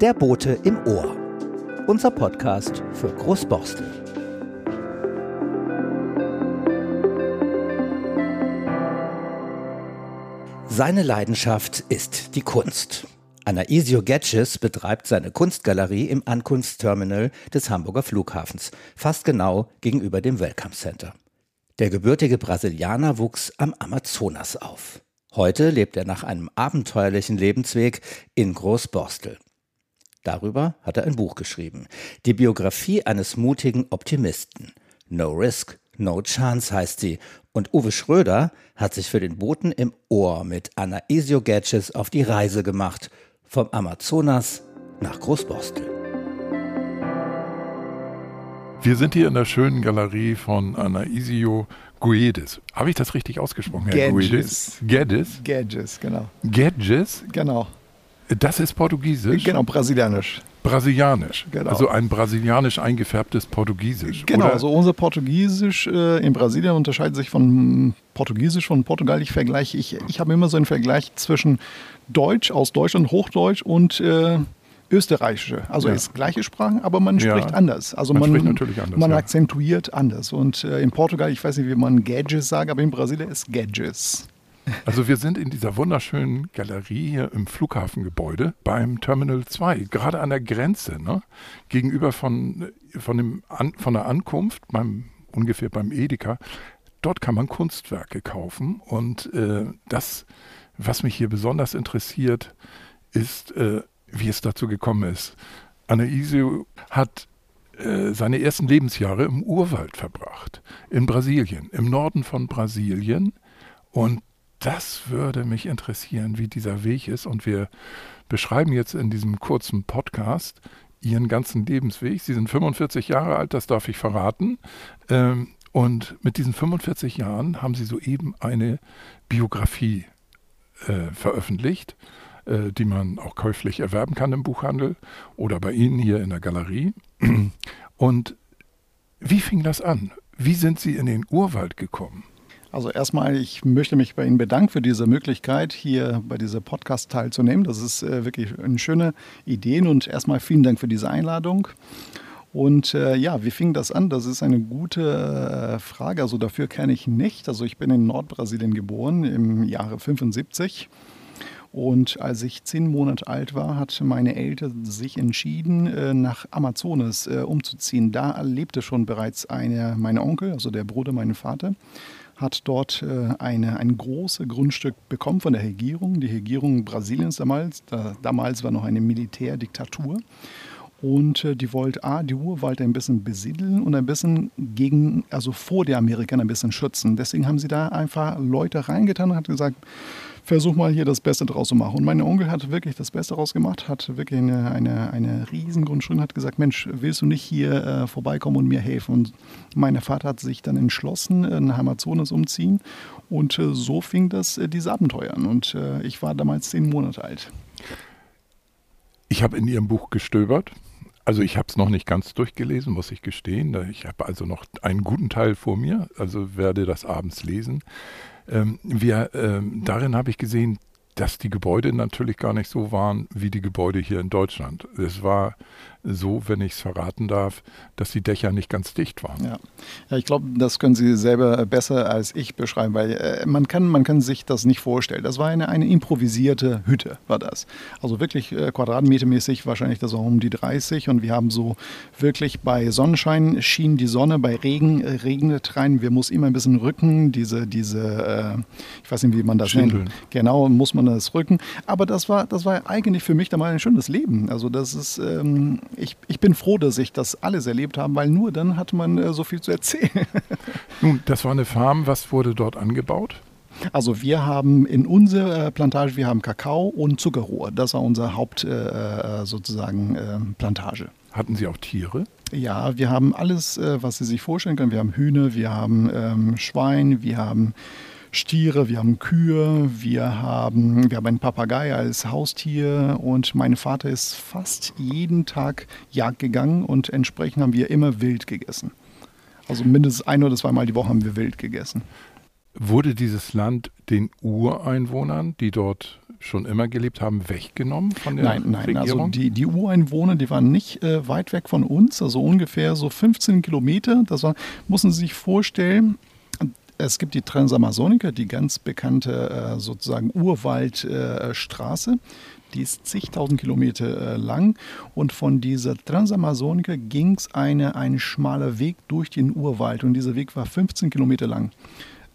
Der Bote im Ohr. Unser Podcast für Großborstel. Seine Leidenschaft ist die Kunst. Anaisio Getches betreibt seine Kunstgalerie im Ankunftsterminal des Hamburger Flughafens, fast genau gegenüber dem Welcome Center. Der gebürtige Brasilianer wuchs am Amazonas auf. Heute lebt er nach einem abenteuerlichen Lebensweg in Großborstel. Darüber hat er ein Buch geschrieben. Die Biografie eines mutigen Optimisten. No Risk, No Chance heißt sie. Und Uwe Schröder hat sich für den Boten im Ohr mit Anaisio Gadgets auf die Reise gemacht. Vom Amazonas nach Großborstel. Wir sind hier in der schönen Galerie von Anaisio Guedes. Habe ich das richtig ausgesprochen, Herr Guedes? Guedes? Guedes, genau. Guedes? Genau. Das ist Portugiesisch? Genau, brasilianisch. Brasilianisch. Genau. Also ein brasilianisch eingefärbtes Portugiesisch. Genau, oder? also unser Portugiesisch äh, in Brasilien unterscheidet sich von Portugiesisch von Portugal. Ich vergleiche, ich, ich habe immer so einen Vergleich zwischen Deutsch aus Deutschland, Hochdeutsch und äh, Österreichische. Also ja. ist gleiche Sprachen, aber man spricht ja. anders. Also man, man, spricht natürlich anders, man ja. akzentuiert anders. Und äh, in Portugal, ich weiß nicht, wie man Gadgets sagt, aber in Brasilien ist Gadgets. Also wir sind in dieser wunderschönen Galerie hier im Flughafengebäude beim Terminal 2, gerade an der Grenze, ne? gegenüber von, von, dem an, von der Ankunft, beim, ungefähr beim Edeka. Dort kann man Kunstwerke kaufen und äh, das, was mich hier besonders interessiert, ist, äh, wie es dazu gekommen ist. Anaisio hat äh, seine ersten Lebensjahre im Urwald verbracht, in Brasilien, im Norden von Brasilien. Und das würde mich interessieren, wie dieser Weg ist. Und wir beschreiben jetzt in diesem kurzen Podcast Ihren ganzen Lebensweg. Sie sind 45 Jahre alt, das darf ich verraten. Ähm, und mit diesen 45 Jahren haben Sie soeben eine Biografie äh, veröffentlicht, äh, die man auch käuflich erwerben kann im Buchhandel oder bei Ihnen hier in der Galerie. Und wie fing das an? Wie sind Sie in den Urwald gekommen? Also erstmal, ich möchte mich bei Ihnen bedanken für diese Möglichkeit, hier bei diesem Podcast teilzunehmen. Das ist äh, wirklich eine schöne Idee und erstmal vielen Dank für diese Einladung. Und äh, ja, wie fing das an? Das ist eine gute äh, Frage. Also dafür kenne ich nicht. Also ich bin in Nordbrasilien geboren im Jahre 75. Und als ich zehn Monate alt war, hat meine Eltern sich entschieden, äh, nach Amazonas äh, umzuziehen. Da lebte schon bereits eine, mein Onkel, also der Bruder meines Vaters hat dort äh, eine, ein großes Grundstück bekommen von der Regierung, die Regierung Brasiliens damals. Da, damals war noch eine Militärdiktatur. Und äh, die wollte A, die Urwald ein bisschen besiedeln und ein bisschen gegen, also vor der Amerikanern ein bisschen schützen. Deswegen haben sie da einfach Leute reingetan und hat gesagt, versuch mal hier das Beste draus zu machen. Und mein Onkel hat wirklich das Beste draus gemacht, hat wirklich eine, eine, eine riesen Grundschule, hat gesagt, Mensch, willst du nicht hier äh, vorbeikommen und mir helfen? Und mein Vater hat sich dann entschlossen, nach Amazonas umziehen. Und äh, so fing das, äh, diese Abenteuer an. Und äh, ich war damals zehn Monate alt. Ich habe in Ihrem Buch gestöbert. Also ich habe es noch nicht ganz durchgelesen, muss ich gestehen. Ich habe also noch einen guten Teil vor mir, also werde das abends lesen. Ähm, wir, ähm, darin habe ich gesehen, dass die Gebäude natürlich gar nicht so waren wie die Gebäude hier in Deutschland. Es war so, wenn ich es verraten darf, dass die Dächer nicht ganz dicht waren. Ja, ja ich glaube, das können Sie selber besser als ich beschreiben, weil äh, man, kann, man kann sich das nicht vorstellen. Das war eine, eine improvisierte Hütte, war das. Also wirklich äh, quadratmetermäßig wahrscheinlich das auch um die 30 und wir haben so wirklich bei Sonnenschein schien die Sonne, bei Regen äh, regnet rein. Wir mussten immer ein bisschen rücken, diese, diese äh, ich weiß nicht, wie man das Schindeln. nennt. Genau, muss man das rücken. Aber das war, das war eigentlich für mich dann mal ein schönes Leben. Also das ist, ähm, ich, ich bin froh, dass ich das alles erlebt habe, weil nur dann hat man äh, so viel zu erzählen. Nun, das war eine Farm. Was wurde dort angebaut? Also wir haben in unserer äh, Plantage, wir haben Kakao und Zuckerrohr. Das war unser Haupt äh, äh sozusagen äh, Plantage. Hatten Sie auch Tiere? Ja, wir haben alles, äh, was Sie sich vorstellen können. Wir haben Hühner, wir haben ähm, Schwein, wir haben Stiere, wir haben Kühe, wir haben, wir haben einen Papagei als Haustier und mein Vater ist fast jeden Tag Jagd gegangen und entsprechend haben wir immer wild gegessen. Also mindestens ein oder zweimal die Woche haben wir wild gegessen. Wurde dieses Land den Ureinwohnern, die dort schon immer gelebt haben, weggenommen von der nein, nein, Regierung? also die, die Ureinwohner, die waren nicht äh, weit weg von uns, also ungefähr so 15 Kilometer. Das war, müssen Sie sich vorstellen, es gibt die Transamazonica, die ganz bekannte äh, sozusagen Urwaldstraße. Die ist zigtausend Kilometer äh, lang und von dieser Transamazonica ging es eine, ein schmaler Weg durch den Urwald und dieser Weg war 15 Kilometer lang.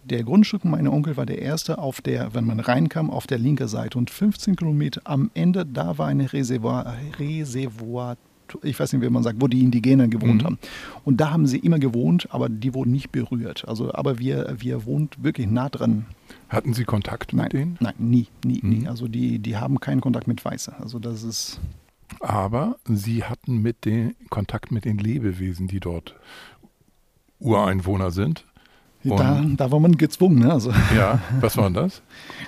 Der Grundstück meiner Onkel war der erste auf der, wenn man reinkam, auf der linken Seite und 15 Kilometer am Ende, da war ein Reservoir, Reservoir ich weiß nicht, wie man sagt, wo die Indigenen gewohnt mhm. haben. Und da haben sie immer gewohnt, aber die wurden nicht berührt. Also, aber wir, wir wohnt wirklich nah dran. Hatten Sie Kontakt mit nein, denen? Nein, nie, nie, mhm. nie. Also die, die haben keinen Kontakt mit Weißen. Also das ist. Aber Sie hatten mit den Kontakt mit den Lebewesen, die dort Ureinwohner sind. Da, da, war man gezwungen. Ne? Also, ja, was war das?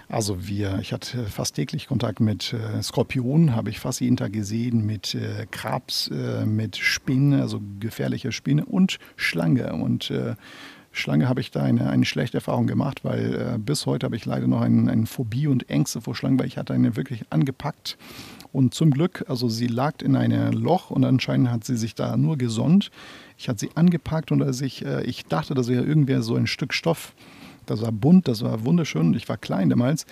Also wir, ich hatte fast täglich Kontakt mit äh, Skorpionen, habe ich fast jeden Tag gesehen, mit äh, Krebs, äh, mit Spinnen, also gefährliche Spinne und Schlange. Und äh, Schlange habe ich da eine, eine schlechte Erfahrung gemacht, weil äh, bis heute habe ich leider noch eine, eine Phobie und Ängste vor Schlangen, weil ich hatte eine wirklich angepackt. Und zum Glück, also sie lag in einem Loch und anscheinend hat sie sich da nur gesonnt. Ich hatte sie angepackt und als ich, äh, ich dachte, das wäre irgendwer so ein Stück Stoff. Das war bunt, das war wunderschön. Ich war klein damals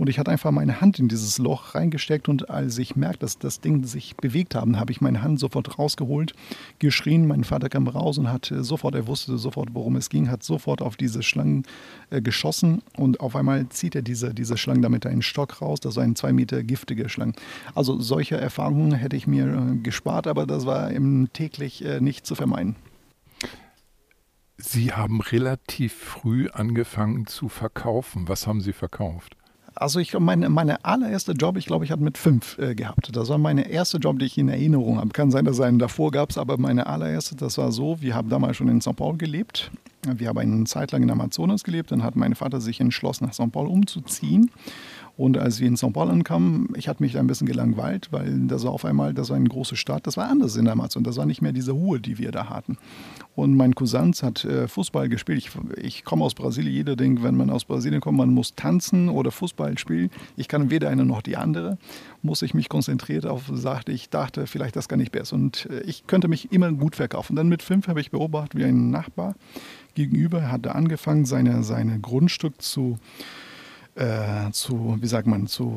und ich hatte einfach meine Hand in dieses Loch reingesteckt und als ich merkte, dass das Ding sich bewegt haben, habe ich meine Hand sofort rausgeholt, geschrien. Mein Vater kam raus und hat sofort, er wusste sofort, worum es ging, hat sofort auf diese Schlangen äh, geschossen und auf einmal zieht er diese, diese Schlangen damit einen Stock raus. Das war ein zwei Meter giftige Schlangen. Also solche Erfahrungen hätte ich mir äh, gespart, aber das war eben täglich äh, nicht zu vermeiden. Sie haben relativ früh angefangen zu verkaufen. Was haben Sie verkauft? Also ich meine, meine allererste Job, ich glaube, ich hatte mit fünf äh, gehabt. Das war meine erste Job, die ich in Erinnerung habe. Kann sein, dass es einen davor gab, aber meine allererste, das war so, wir haben damals schon in St. Paul gelebt. Wir haben eine Zeit lang in Amazonas gelebt. Dann hat mein Vater sich entschlossen, nach St. Paul umzuziehen. Und als wir in St. Paul ankamen, ich hatte mich da ein bisschen gelangweilt, weil das war auf einmal, das war eine große Stadt, das war anders in und das war nicht mehr diese Ruhe, die wir da hatten. Und mein Cousin hat äh, Fußball gespielt. Ich, ich komme aus Brasilien, jeder denkt, wenn man aus Brasilien kommt, man muss tanzen oder Fußball spielen. Ich kann weder eine noch die andere. Muss ich mich konzentriert auf, sagte ich, dachte, vielleicht das kann ich besser. Und äh, ich könnte mich immer gut verkaufen. Dann mit fünf habe ich beobachtet, wie ein Nachbar gegenüber hatte angefangen, seine, seine Grundstück zu äh, zu, wie sagt man, zu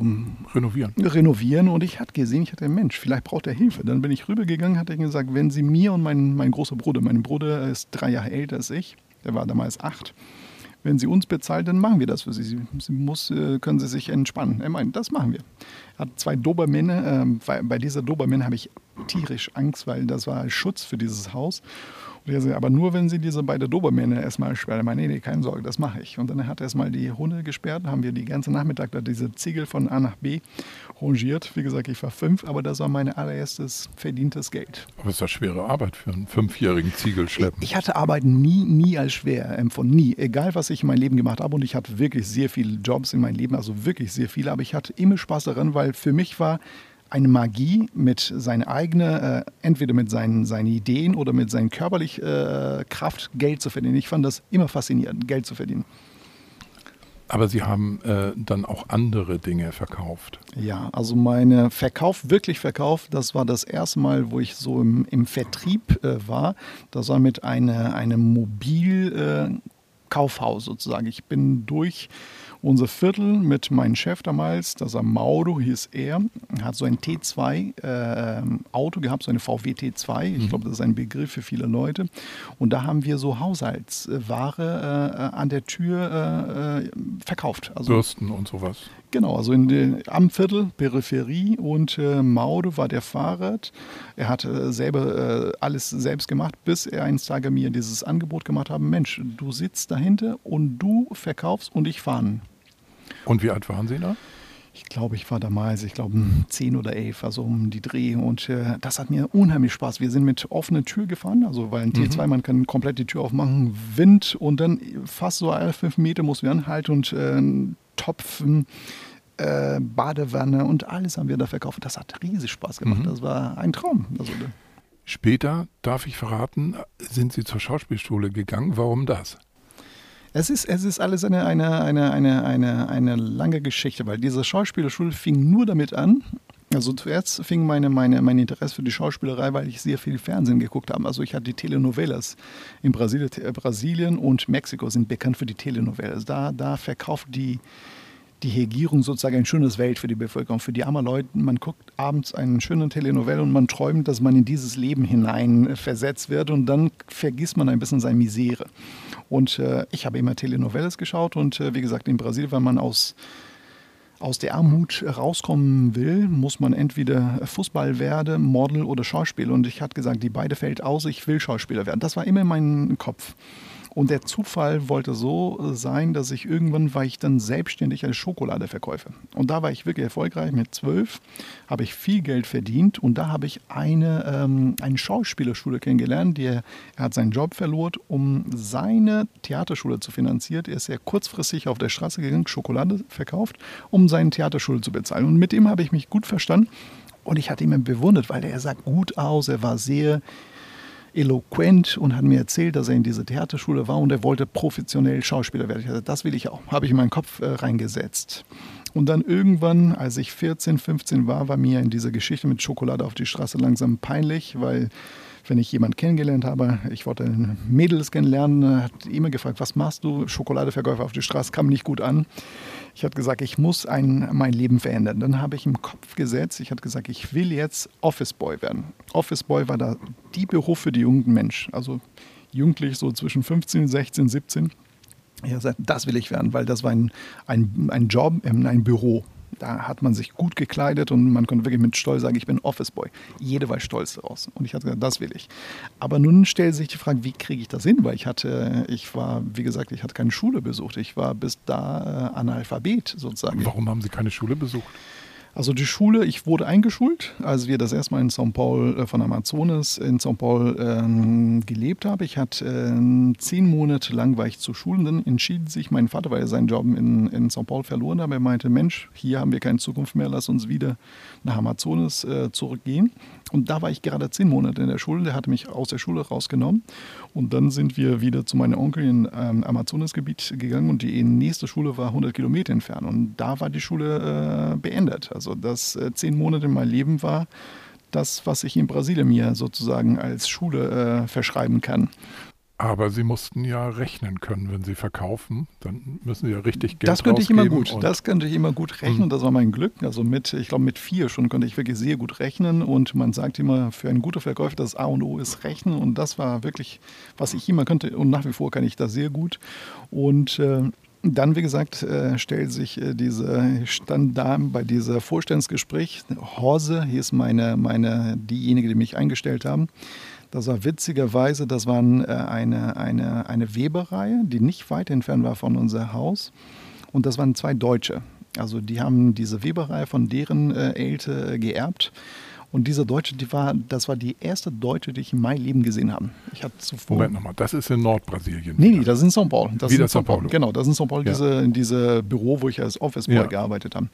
renovieren. renovieren. Und ich hatte gesehen, ich hatte, Mensch, vielleicht braucht er Hilfe. Dann bin ich rübergegangen, hatte gesagt, wenn Sie mir und mein, mein großer Bruder, mein Bruder ist drei Jahre älter als ich, der war damals acht, wenn Sie uns bezahlen, dann machen wir das für Sie. Sie, Sie muss, äh, können Sie sich entspannen. Er meint, das machen wir. Er hat zwei Dobermänner. Ähm, bei dieser Dobermänner habe ich tierisch Angst, weil das war Schutz für dieses Haus. Aber nur, wenn sie diese beiden Dobermänner erstmal sperren. Ich meine, nee, nee, keine Sorge, das mache ich. Und dann hat er erstmal die Hunde gesperrt, haben wir die ganze Nachmittag da diese Ziegel von A nach B rangiert. Wie gesagt, ich war fünf, aber das war mein allererstes verdientes Geld. Aber es ist ja schwere Arbeit für einen fünfjährigen Ziegelschleppen. Ich, ich hatte Arbeit nie, nie als schwer empfunden. Nie. Egal, was ich in meinem Leben gemacht habe. Und ich hatte wirklich sehr viele Jobs in meinem Leben, also wirklich sehr viele. Aber ich hatte immer Spaß daran, weil für mich war eine Magie mit seiner eigenen, äh, entweder mit seinen, seinen Ideen oder mit seiner körperlichen äh, Kraft Geld zu verdienen. Ich fand das immer faszinierend, Geld zu verdienen. Aber Sie haben äh, dann auch andere Dinge verkauft. Ja, also meine Verkauf, wirklich Verkauf, das war das erste Mal, wo ich so im, im Vertrieb äh, war. Das war mit einer, einem Mobilkaufhaus äh, sozusagen. Ich bin durch unser Viertel mit meinem Chef damals, das war Mauro, hieß er, hat so ein T2-Auto äh, gehabt, so eine VW T2. Ich mhm. glaube, das ist ein Begriff für viele Leute. Und da haben wir so Haushaltsware äh, an der Tür äh, verkauft. Also, Bürsten und sowas. Genau, also in der, am Viertel, Peripherie und äh, Maude war der Fahrrad. Er hat äh, selber äh, alles selbst gemacht, bis er eines Tages mir dieses Angebot gemacht hat: Mensch, du sitzt dahinter und du verkaufst und ich fahre. Und wie alt waren Sie da? Ich glaube, ich war damals, ich glaube, zehn oder elf, also um die Dreh. Und äh, das hat mir unheimlich Spaß. Wir sind mit offener Tür gefahren, also weil ein mhm. T2, man kann komplett die Tür aufmachen, Wind und dann fast so alle fünf Meter muss wir anhalten und äh, Topfen, äh, Badewanne und alles haben wir da verkauft. Das hat riesig Spaß gemacht. Mhm. Das war ein Traum. Also, Später, darf ich verraten, sind Sie zur Schauspielschule gegangen. Warum das? Es ist, es ist alles eine, eine, eine, eine, eine, eine lange Geschichte, weil diese Schauspielerschule fing nur damit an. Also zuerst fing meine, meine, mein Interesse für die Schauspielerei, weil ich sehr viel Fernsehen geguckt habe. Also ich hatte die Telenovelas in Brasilien, Brasilien und Mexiko sind bekannt für die Telenovelas. Da, da verkauft die, die Regierung sozusagen ein schönes Welt für die Bevölkerung, für die armen Leute. Man guckt abends einen schönen Telenovelle und man träumt, dass man in dieses Leben hinein versetzt wird und dann vergisst man ein bisschen seine Misere. Und äh, ich habe immer Telenovelas geschaut und äh, wie gesagt, in Brasilien, wenn man aus aus der Armut rauskommen will, muss man entweder Fußball werden, Model oder Schauspieler. Und ich hatte gesagt, die beide fällt aus, ich will Schauspieler werden. Das war immer in meinem Kopf. Und der Zufall wollte so sein, dass ich irgendwann war ich dann selbstständig als Schokoladeverkäufer. Und da war ich wirklich erfolgreich. Mit zwölf habe ich viel Geld verdient und da habe ich eine, ähm, eine Schauspielerschule kennengelernt. Die, er hat seinen Job verloren, um seine Theaterschule zu finanzieren. Er ist sehr kurzfristig auf der Straße gegangen, Schokolade verkauft, um seine Theaterschule zu bezahlen. Und mit dem habe ich mich gut verstanden. Und ich hatte ihn bewundert, weil er sah gut aus, er war sehr eloquent und hat mir erzählt, dass er in dieser Theaterschule war und er wollte professionell Schauspieler werden. Ich dachte, das will ich auch. Habe ich in meinen Kopf äh, reingesetzt. Und dann irgendwann, als ich 14, 15 war, war mir in dieser Geschichte mit Schokolade auf die Straße langsam peinlich, weil wenn ich jemanden kennengelernt habe, ich wollte Mädels kennenlernen, hat immer gefragt, was machst du? Schokoladeverkäufer auf die Straße kam nicht gut an. Ich hatte gesagt, ich muss ein, mein Leben verändern. Dann habe ich im Kopf gesetzt, ich hatte gesagt, ich will jetzt Office Boy werden. Office Boy war da die Beruf für die jungen Menschen, also jugendlich so zwischen 15, 16, 17. Ich habe gesagt, das will ich werden, weil das war ein, ein, ein Job, ein Büro. Da hat man sich gut gekleidet und man konnte wirklich mit Stolz sagen, ich bin Office Boy. Jeder war stolz daraus. Und ich hatte gesagt, das will ich. Aber nun stellt sich die Frage, wie kriege ich das hin? Weil ich hatte, ich war, wie gesagt, ich hatte keine Schule besucht. Ich war bis da äh, Analphabet sozusagen. Warum haben Sie keine Schule besucht? Also die Schule, ich wurde eingeschult, als wir das erstmal in São Paulo äh, von Amazonas in São Paulo ähm, gelebt haben. Ich hatte äh, zehn Monate lang war ich zu Schulen, dann entschied sich mein Vater, weil er seinen Job in, in São Paulo verloren hat. Er meinte, Mensch, hier haben wir keine Zukunft mehr, lass uns wieder nach Amazonas äh, zurückgehen. Und da war ich gerade zehn Monate in der Schule, der hatte mich aus der Schule rausgenommen. Und dann sind wir wieder zu meinem Onkel in ähm, Amazonasgebiet gegangen und die nächste Schule war 100 Kilometer entfernt. Und da war die Schule äh, beendet. Also das äh, zehn Monate in meinem Leben war das, was ich in Brasilien mir sozusagen als Schule äh, verschreiben kann. Aber Sie mussten ja rechnen können, wenn Sie verkaufen, dann müssen Sie ja richtig Geld Das könnte ich immer gut. Das könnte ich immer gut rechnen. Mhm. Das war mein Glück. Also mit, ich glaube, mit vier schon konnte ich wirklich sehr gut rechnen. Und man sagt immer, für einen guten Verkäufer, das A und O ist Rechnen. Und das war wirklich, was ich immer konnte. Und nach wie vor kann ich das sehr gut. Und äh, dann, wie gesagt, äh, stellt sich äh, diese, stand da bei diesem Vorstellungsgespräch, Horse hieß meine, meine, diejenige, die mich eingestellt haben. Das war witzigerweise, das war äh, eine, eine, eine Weberei, die nicht weit entfernt war von unserem Haus. Und das waren zwei Deutsche. Also die haben diese Weberei von deren Eltern geerbt. Und dieser Deutsche, die war, das war die erste Deutsche, die ich in meinem Leben gesehen habe. Ich hatte zuvor. Moment nochmal, das ist in Nordbrasilien. Nee, nee, das ist in São Paulo. Das Wieder in São Paulo. Genau, das ist in São Paulo, ja. diese, in diesem Büro, wo ich als Office Boy ja. gearbeitet habe.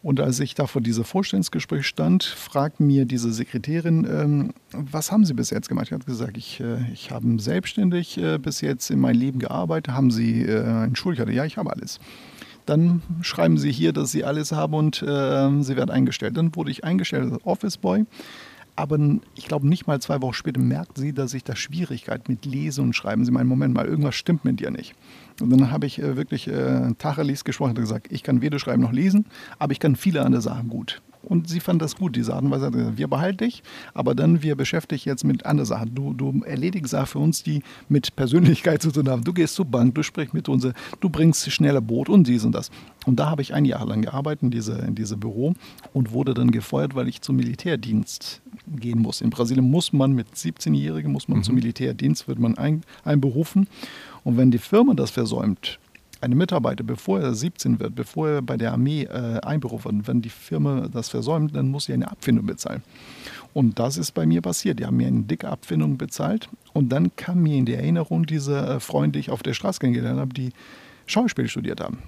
Und als ich da vor diesem Vorstellungsgespräch stand, fragt mir diese Sekretärin, ähm, was haben Sie bis jetzt gemacht? Ich habe gesagt, ich, äh, ich habe selbstständig äh, bis jetzt in meinem Leben gearbeitet. Haben Sie äh, einen Schulkarte? Ja, ich habe alles. Dann schreiben Sie hier, dass Sie alles haben und äh, Sie werden eingestellt. Dann wurde ich eingestellt als Office Boy. Aber ich glaube, nicht mal zwei Wochen später merkt sie, dass ich da Schwierigkeit mit Lesen und Schreiben. Sie meinen, Moment mal, irgendwas stimmt mit dir nicht. Und dann habe ich äh, wirklich äh, Tacheles gesprochen und gesagt, ich kann weder schreiben noch lesen, aber ich kann viele andere Sachen gut. Und sie fand das gut, diese Art und Weise. Wir behalten dich, aber dann wir beschäftigen jetzt mit anderen Sachen. Du, du erledigst Sachen für uns, die mit Persönlichkeit zu tun haben. Du gehst zur Bank, du sprichst mit uns, du bringst schneller Boot und dies und das. Und da habe ich ein Jahr lang gearbeitet in diesem in diese Büro und wurde dann gefeuert, weil ich zum Militärdienst gehen muss. In Brasilien muss man mit 17-Jährigen muss man mhm. zum Militärdienst, wird man ein, einberufen. Und wenn die Firma das versäumt, eine Mitarbeiter, bevor er 17 wird, bevor er bei der Armee äh, einberufen wird, wenn die Firma das versäumt, dann muss sie eine Abfindung bezahlen. Und das ist bei mir passiert. Die haben mir eine dicke Abfindung bezahlt. Und dann kam mir in die Erinnerung diese äh, Freunde, die ich auf der Straße kennengelernt habe, die Schauspiel studiert haben.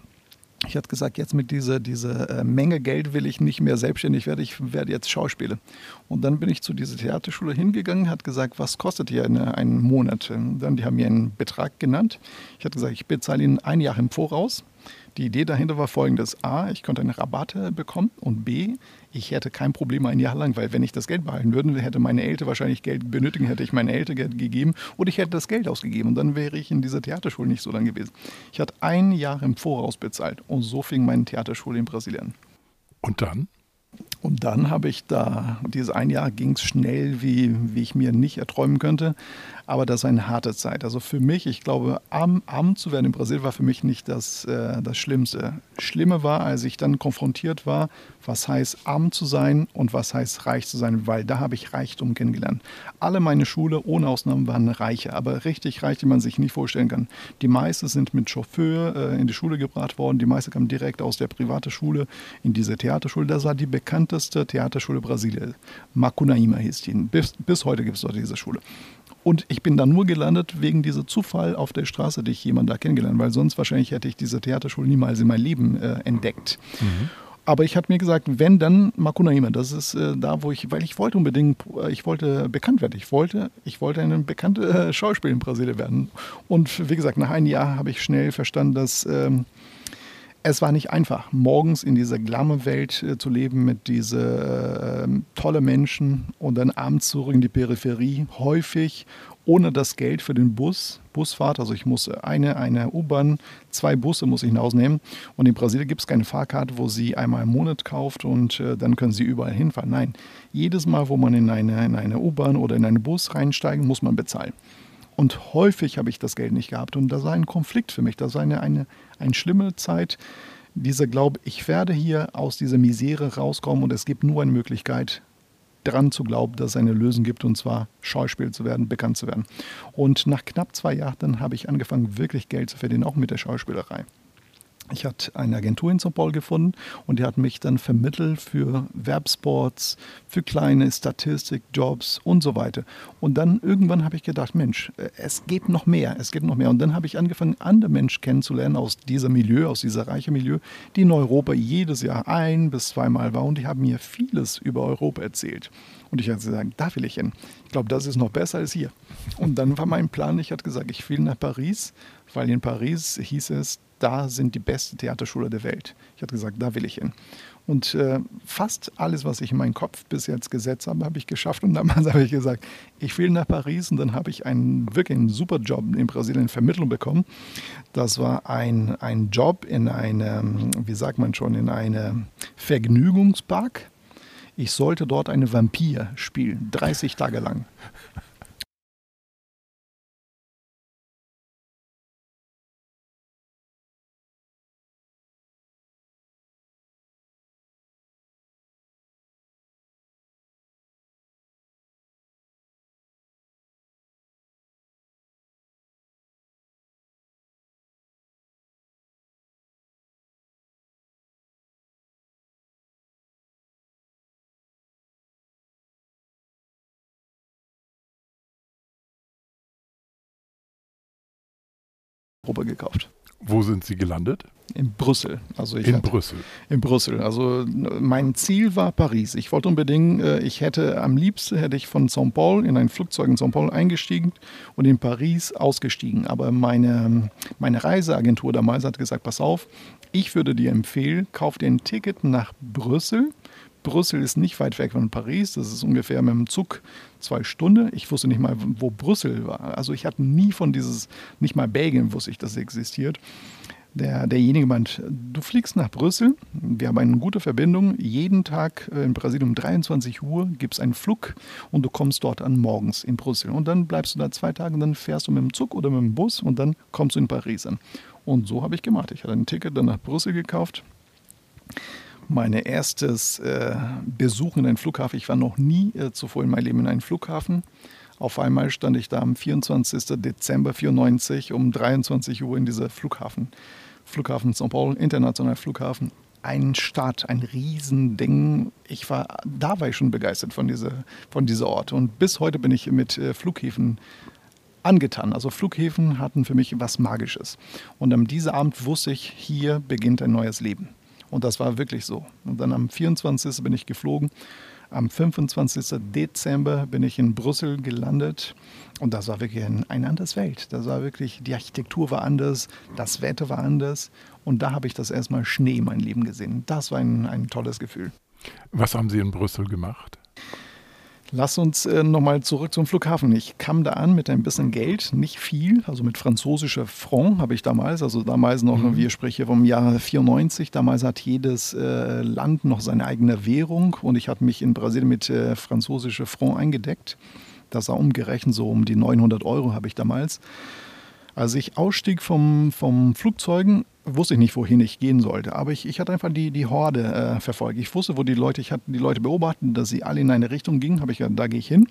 Ich hatte gesagt, jetzt mit dieser, dieser äh, Menge Geld will ich nicht mehr selbstständig werden, ich werde jetzt Schauspieler. Und dann bin ich zu dieser Theaterschule hingegangen, hat gesagt, was kostet hier eine, einen Monat? Und dann, die haben mir einen Betrag genannt. Ich hatte gesagt, ich bezahle Ihnen ein Jahr im Voraus. Die Idee dahinter war folgendes. A, ich konnte eine Rabatte bekommen und B, ich hätte kein Problem ein Jahr lang, weil wenn ich das Geld behalten würde, hätte meine Eltern wahrscheinlich Geld benötigen, hätte ich meine Eltern Geld gegeben oder ich hätte das Geld ausgegeben und dann wäre ich in dieser Theaterschule nicht so lange gewesen. Ich hatte ein Jahr im Voraus bezahlt und so fing meine Theaterschule in Brasilien. Und dann? Und dann habe ich da, dieses ein Jahr ging es schnell, wie, wie ich mir nicht erträumen könnte. Aber das ist eine harte Zeit. Also für mich, ich glaube, arm, arm zu werden in Brasilien war für mich nicht das, äh, das Schlimmste. Schlimme war, als ich dann konfrontiert war, was heißt arm zu sein und was heißt reich zu sein, weil da habe ich Reichtum kennengelernt. Alle meine Schule, ohne Ausnahme, waren reiche, aber richtig reich, die man sich nicht vorstellen kann. Die meisten sind mit Chauffeur äh, in die Schule gebracht worden, die meisten kamen direkt aus der privaten Schule in diese Theaterschule. Das war die bekannteste Theaterschule Brasiliens. Macunaíma hieß die. Bis, bis heute gibt es dort diese Schule. Und ich bin da nur gelandet wegen dieser Zufall auf der Straße, die ich jemand da kennengelernt, weil sonst wahrscheinlich hätte ich diese Theaterschule niemals in meinem Leben äh, entdeckt. Mhm. Aber ich hatte mir gesagt, wenn dann Makunaima, das ist äh, da, wo ich, weil ich wollte unbedingt, äh, ich wollte bekannt werden. Ich wollte, ich wollte eine bekannte äh, Schauspieler in Brasilien werden. Und wie gesagt, nach einem Jahr habe ich schnell verstanden, dass ähm, es war nicht einfach, morgens in dieser Glamour-Welt äh, zu leben mit diesen äh, tolle Menschen und dann abends zurück in die Peripherie, häufig ohne das Geld für den Bus, Busfahrt. Also ich muss eine, eine U-Bahn, zwei Busse muss ich hinausnehmen. Und in Brasilien gibt es keine Fahrkarte, wo Sie einmal im Monat kauft und äh, dann können Sie überall hinfahren. Nein, jedes Mal, wo man in eine, in eine U-Bahn oder in einen Bus reinsteigen, muss man bezahlen. Und häufig habe ich das Geld nicht gehabt. Und das war ein Konflikt für mich. Das war eine, eine, eine schlimme Zeit. Dieser Glaube, ich werde hier aus dieser Misere rauskommen und es gibt nur eine Möglichkeit, dran zu glauben, dass es eine Lösung gibt, und zwar Schauspieler zu werden, bekannt zu werden. Und nach knapp zwei Jahren habe ich angefangen, wirklich Geld zu verdienen, auch mit der Schauspielerei. Ich hatte eine Agentur in São Paulo gefunden und die hat mich dann vermittelt für Werbspots, für kleine Statistikjobs und so weiter. Und dann irgendwann habe ich gedacht, Mensch, äh, es geht noch mehr, es geht noch mehr. Und dann habe ich angefangen, andere Menschen kennenzulernen aus diesem Milieu, aus dieser reichen Milieu, die in Europa jedes Jahr ein bis zweimal waren und die haben mir vieles über Europa erzählt. Und ich hatte gesagt, da will ich hin. Ich glaube, das ist noch besser als hier. Und dann war mein Plan, ich hatte gesagt, ich will nach Paris, weil in Paris hieß es, da sind die beste Theaterschule der Welt. Ich hatte gesagt, da will ich hin. Und äh, fast alles, was ich in meinem Kopf bis jetzt gesetzt habe, habe ich geschafft. Und damals habe ich gesagt, ich will nach Paris. Und dann habe ich einen wirklich einen super Job in Brasilien Vermittlung bekommen. Das war ein, ein Job in einem, wie sagt man schon, in einem Vergnügungspark. Ich sollte dort eine Vampir spielen, 30 Tage lang. Probe gekauft. Wo sind Sie gelandet? In Brüssel. Also in hatte, Brüssel. In Brüssel. Also mein Ziel war Paris. Ich wollte unbedingt, äh, ich hätte am liebsten hätte ich von São Paulo in ein Flugzeug in São Paulo eingestiegen und in Paris ausgestiegen. Aber meine, meine Reiseagentur damals hat gesagt, pass auf, ich würde dir empfehlen, kauf dir ein Ticket nach Brüssel Brüssel ist nicht weit weg von Paris. Das ist ungefähr mit dem Zug zwei Stunden. Ich wusste nicht mal, wo Brüssel war. Also ich hatte nie von dieses, nicht mal Belgien wusste ich, dass es existiert. Der, derjenige meint, du fliegst nach Brüssel, wir haben eine gute Verbindung. Jeden Tag äh, in Brasilien um 23 Uhr gibt es einen Flug und du kommst dort an morgens in Brüssel. Und dann bleibst du da zwei Tage und dann fährst du mit dem Zug oder mit dem Bus und dann kommst du in Paris an. Und so habe ich gemacht. Ich hatte ein Ticket dann nach Brüssel gekauft mein erstes äh, Besuch in einem Flughafen. Ich war noch nie äh, zuvor in meinem Leben in einem Flughafen. Auf einmal stand ich da am 24. Dezember 94 um 23 Uhr in dieser Flughafen. Flughafen São Paulo, internationaler Flughafen. Ein Stadt, ein Riesending. Ich war, da war ich schon begeistert von dieser, von dieser Ort. Und bis heute bin ich mit äh, Flughäfen angetan. Also Flughäfen hatten für mich was Magisches. Und an diesem Abend wusste ich, hier beginnt ein neues Leben. Und das war wirklich so. Und dann am 24. bin ich geflogen. Am 25. Dezember bin ich in Brüssel gelandet und das war wirklich ein, eine andere Welt. Das war wirklich, die Architektur war anders, das Wetter war anders und da habe ich das erstmal Schnee in meinem Leben gesehen. Das war ein, ein tolles Gefühl. Was haben Sie in Brüssel gemacht? Lass uns äh, nochmal zurück zum Flughafen. Ich kam da an mit ein bisschen Geld, nicht viel, also mit französischer Franc habe ich damals, also damals noch, mhm. wir sprechen vom Jahr 94, damals hat jedes äh, Land noch seine eigene Währung und ich hatte mich in Brasilien mit äh, französischer Franc eingedeckt. Das war umgerechnet so um die 900 Euro habe ich damals. Als ich ausstieg vom, vom Flugzeugen, wusste ich nicht, wohin ich gehen sollte. Aber ich, ich hatte einfach die, die Horde äh, verfolgt. Ich wusste, wo die Leute, ich hatte die Leute beobachtet, dass sie alle in eine Richtung gingen. Habe ich gesagt, da gehe ich hin.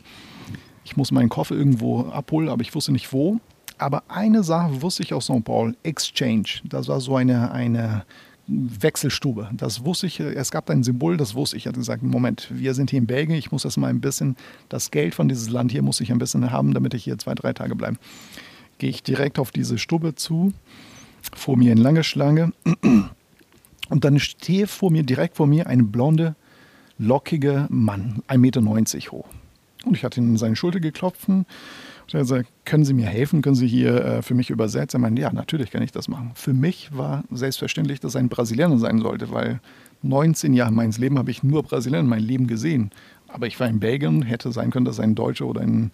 Ich muss meinen Koffer irgendwo abholen, aber ich wusste nicht wo. Aber eine Sache wusste ich aus St. Paul, Exchange. Das war so eine, eine Wechselstube. Das wusste ich, es gab ein Symbol, das wusste ich. Ich hatte gesagt, Moment, wir sind hier in Belgien, ich muss das mal ein bisschen, das Geld von dieses Land hier muss ich ein bisschen haben, damit ich hier zwei, drei Tage bleibe. Gehe ich direkt auf diese Stube zu vor mir eine lange Schlange und dann stehe vor mir, direkt vor mir, ein blonde, lockiger Mann, 1,90 Meter hoch. Und ich hatte ihn in seine Schulter geklopft und er sagte, können Sie mir helfen? Können Sie hier äh, für mich übersetzen? Er meinte, ja, natürlich kann ich das machen. Für mich war selbstverständlich, dass er ein Brasilianer sein sollte, weil 19 Jahre meines Lebens habe ich nur Brasilianer in meinem Leben gesehen. Aber ich war in Belgien, hätte sein können, dass ein Deutscher oder ein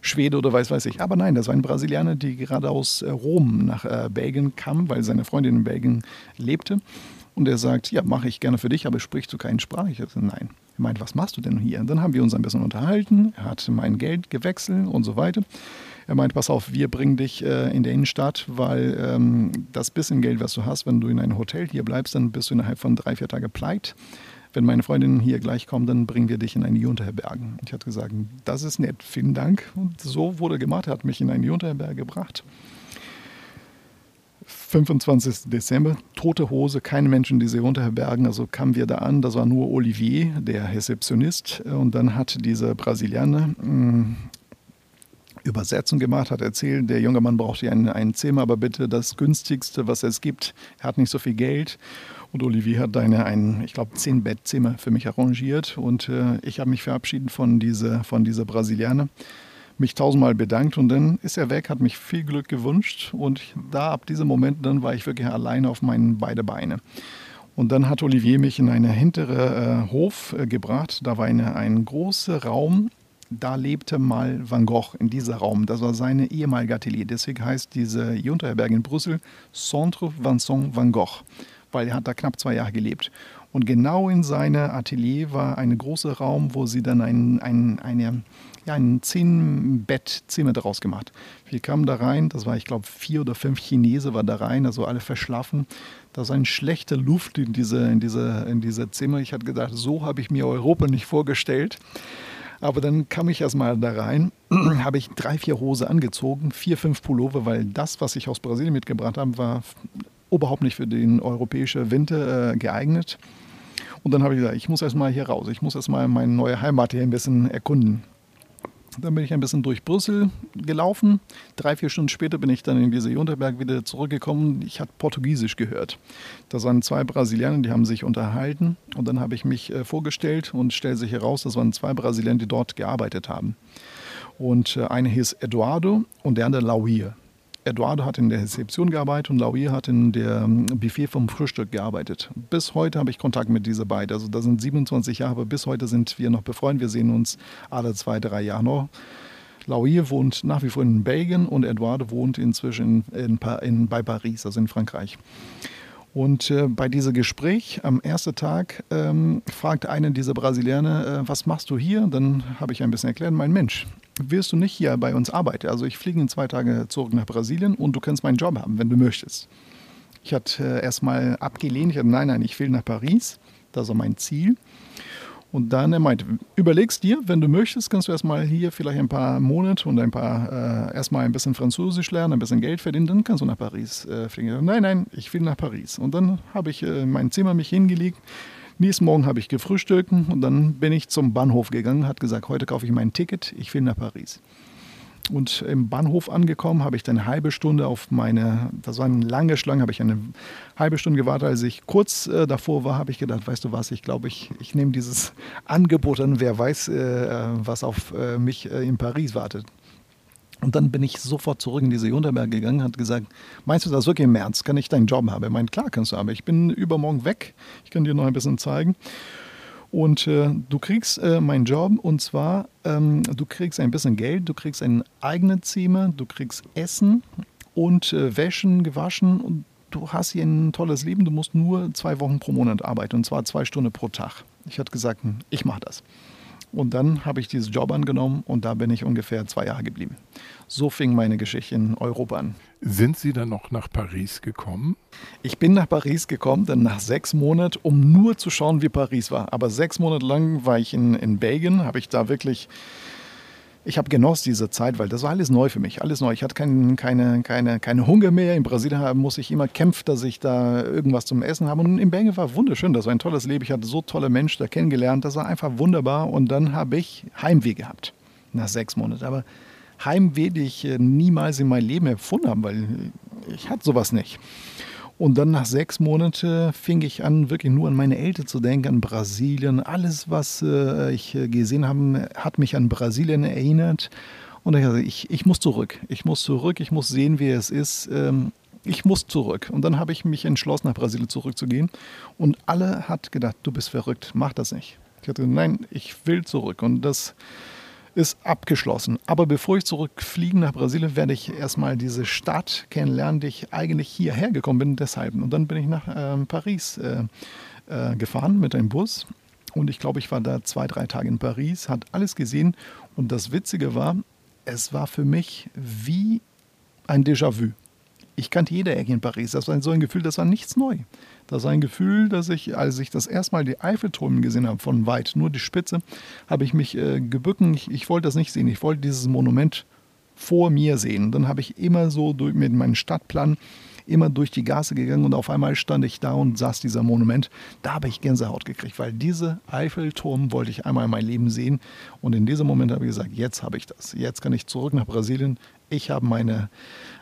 Schwede oder weiß weiß ich. Aber nein, das war ein Brasilianer, die gerade aus äh, Rom nach äh, Belgien kam, weil seine Freundin in Belgien lebte. Und er sagt, ja, mache ich gerne für dich, aber sprichst du keine Sprache? Ich sagte, nein. Er meint, was machst du denn hier? Und dann haben wir uns ein bisschen unterhalten. Er hat mein Geld gewechselt und so weiter. Er meint, pass auf, wir bringen dich äh, in der Innenstadt, weil ähm, das bisschen Geld, was du hast, wenn du in einem Hotel hier bleibst, dann bist du innerhalb von drei, vier Tagen pleit wenn meine Freundin hier gleich kommt, dann bringen wir dich in eine Junterherbergen. Ich hatte gesagt, das ist nett, vielen Dank. Und so wurde gemacht, er hat mich in eine Junterherberge gebracht. 25. Dezember, tote Hose, keine Menschen in diese Unterherbergen. Also kamen wir da an, das war nur Olivier, der Rezeptionist. Und dann hat dieser Brasilianer mm, Übersetzung gemacht, hat erzählt, der junge Mann braucht hier ein, Zimmer, aber bitte das günstigste, was es gibt. Er hat nicht so viel Geld. Und Olivier hat eine, ein, ich glaube, zehn Bettzimmer für mich arrangiert. Und äh, ich habe mich verabschiedet von dieser, von dieser Brasilianer, mich tausendmal bedankt und dann ist er weg, hat mich viel Glück gewünscht. Und da, ab diesem Moment, dann war ich wirklich alleine auf meinen beiden Beine. Und dann hat Olivier mich in einen hinteren äh, Hof äh, gebracht. Da war eine, ein großer Raum. Da lebte mal Van Gogh in diesem Raum. Das war seine ehemalige Atelier. Deswegen heißt diese Junterherberge in Brüssel Centre Vincent Van Gogh weil er hat da knapp zwei Jahre gelebt. Und genau in seinem Atelier war ein großer Raum, wo sie dann ein, ein, eine, ja, ein Zehn-Bettzimmer daraus gemacht. Wir kamen da rein, das war, ich glaube, vier oder fünf Chinesen war da rein, also alle verschlafen. Da ist eine schlechte Luft in diese, in diese, in diese Zimmer. Ich hatte gedacht, so habe ich mir Europa nicht vorgestellt. Aber dann kam ich erstmal da rein, habe ich drei, vier Hose angezogen, vier, fünf Pullover, weil das, was ich aus Brasilien mitgebracht habe, war überhaupt nicht für den europäischen Winter äh, geeignet. Und dann habe ich gesagt, ich muss erstmal hier raus, ich muss erstmal meine neue Heimat hier ein bisschen erkunden. Dann bin ich ein bisschen durch Brüssel gelaufen. Drei, vier Stunden später bin ich dann in diese Junterberg wieder zurückgekommen. Ich hatte Portugiesisch gehört. Da waren zwei Brasilianer, die haben sich unterhalten. Und dann habe ich mich äh, vorgestellt und stellte sich heraus, das waren zwei Brasilianer, die dort gearbeitet haben. Und äh, einer hieß Eduardo und der andere Lauier. Eduardo hat in der Rezeption gearbeitet und Laurier hat in der ähm, Buffet vom Frühstück gearbeitet. Bis heute habe ich Kontakt mit diesen beiden. Also da sind 27 Jahre, aber bis heute sind wir noch befreundet. Wir sehen uns alle zwei, drei Jahre noch. Laurier wohnt nach wie vor in Belgien und Eduardo wohnt inzwischen in, in, bei Paris, also in Frankreich. Und äh, bei diesem Gespräch am ersten Tag ähm, fragt einer dieser Brasilianer, äh, was machst du hier? Dann habe ich ein bisschen erklärt, mein Mensch, wirst du nicht hier bei uns arbeiten. Also ich fliege in zwei Tage zurück nach Brasilien und du kannst meinen Job haben, wenn du möchtest. Ich hatte äh, erstmal abgelehnt, ich hatte, nein, nein, ich will nach Paris, das ist mein Ziel. Und dann er meinte, überlegst dir, wenn du möchtest, kannst du erstmal hier vielleicht ein paar Monate und ein paar, äh, erstmal ein bisschen Französisch lernen, ein bisschen Geld verdienen, dann kannst du nach Paris äh, fliegen. Nein, nein, ich will nach Paris. Und dann habe ich äh, mein Zimmer mich hingelegt. Nächsten Morgen habe ich gefrühstückt und dann bin ich zum Bahnhof gegangen, hat gesagt, heute kaufe ich mein Ticket, ich will nach Paris. Und im Bahnhof angekommen, habe ich dann eine halbe Stunde auf meine, das war eine lange Schlange, habe ich eine halbe Stunde gewartet. Als ich kurz äh, davor war, habe ich gedacht, weißt du was, ich glaube, ich, ich nehme dieses Angebot an, wer weiß, äh, was auf äh, mich äh, in Paris wartet. Und dann bin ich sofort zurück in diese Junterberg gegangen, hat gesagt, meinst du das wirklich im März? Kann ich deinen Job haben? Er meint, klar kannst du haben. Ich bin übermorgen weg. Ich kann dir noch ein bisschen zeigen. Und äh, du kriegst äh, meinen Job und zwar, ähm, du kriegst ein bisschen Geld, du kriegst ein eigenes Zimmer, du kriegst Essen und äh, Wäschen gewaschen und du hast hier ein tolles Leben. Du musst nur zwei Wochen pro Monat arbeiten und zwar zwei Stunden pro Tag. Ich hatte gesagt, hm, ich mache das. Und dann habe ich diesen Job angenommen und da bin ich ungefähr zwei Jahre geblieben. So fing meine Geschichte in Europa an. Sind Sie dann noch nach Paris gekommen? Ich bin nach Paris gekommen, dann nach sechs Monaten, um nur zu schauen, wie Paris war. Aber sechs Monate lang war ich in, in Belgien, habe ich da wirklich ich habe genossen diese Zeit, weil das war alles neu für mich, alles neu. Ich hatte kein, keine, keine, keine Hunger mehr. In Brasilien muss ich immer kämpfen, dass ich da irgendwas zum Essen habe. Und in Belgien war wunderschön, das war ein tolles Leben. Ich hatte so tolle Menschen da kennengelernt, das war einfach wunderbar. Und dann habe ich Heimweh gehabt, nach sechs Monaten. Aber Heimweh, die ich äh, niemals in meinem Leben empfunden habe, weil ich hatte sowas nicht. Und dann nach sechs Monaten fing ich an, wirklich nur an meine Eltern zu denken, an Brasilien. Alles, was äh, ich äh, gesehen habe, hat mich an Brasilien erinnert. Und ich, ich, ich muss zurück. Ich muss zurück. Ich muss sehen, wie es ist. Ähm, ich muss zurück. Und dann habe ich mich entschlossen, nach Brasilien zurückzugehen. Und alle hat gedacht, du bist verrückt, mach das nicht. Ich hatte, nein, ich will zurück. Und das ist abgeschlossen. Aber bevor ich zurückfliege nach Brasilien, werde ich erstmal diese Stadt kennenlernen, die ich eigentlich hierher gekommen bin, deshalb. Und dann bin ich nach äh, Paris äh, äh, gefahren mit einem Bus. Und ich glaube, ich war da zwei, drei Tage in Paris, hat alles gesehen. Und das Witzige war, es war für mich wie ein Déjà-vu. Ich kannte jede Ecke in Paris. Das war so ein Gefühl, das war nichts neu. Das war ein Gefühl, dass ich, als ich das erste Mal die Eiffelturm gesehen habe, von weit, nur die Spitze, habe ich mich äh, gebücken. Ich, ich wollte das nicht sehen. Ich wollte dieses Monument vor mir sehen. Dann habe ich immer so durch, mit meinem Stadtplan immer durch die Gasse gegangen und auf einmal stand ich da und saß dieser Monument. Da habe ich Gänsehaut gekriegt, weil diese Eiffelturm wollte ich einmal in mein Leben sehen. Und in diesem Moment habe ich gesagt, jetzt habe ich das. Jetzt kann ich zurück nach Brasilien. Ich habe meine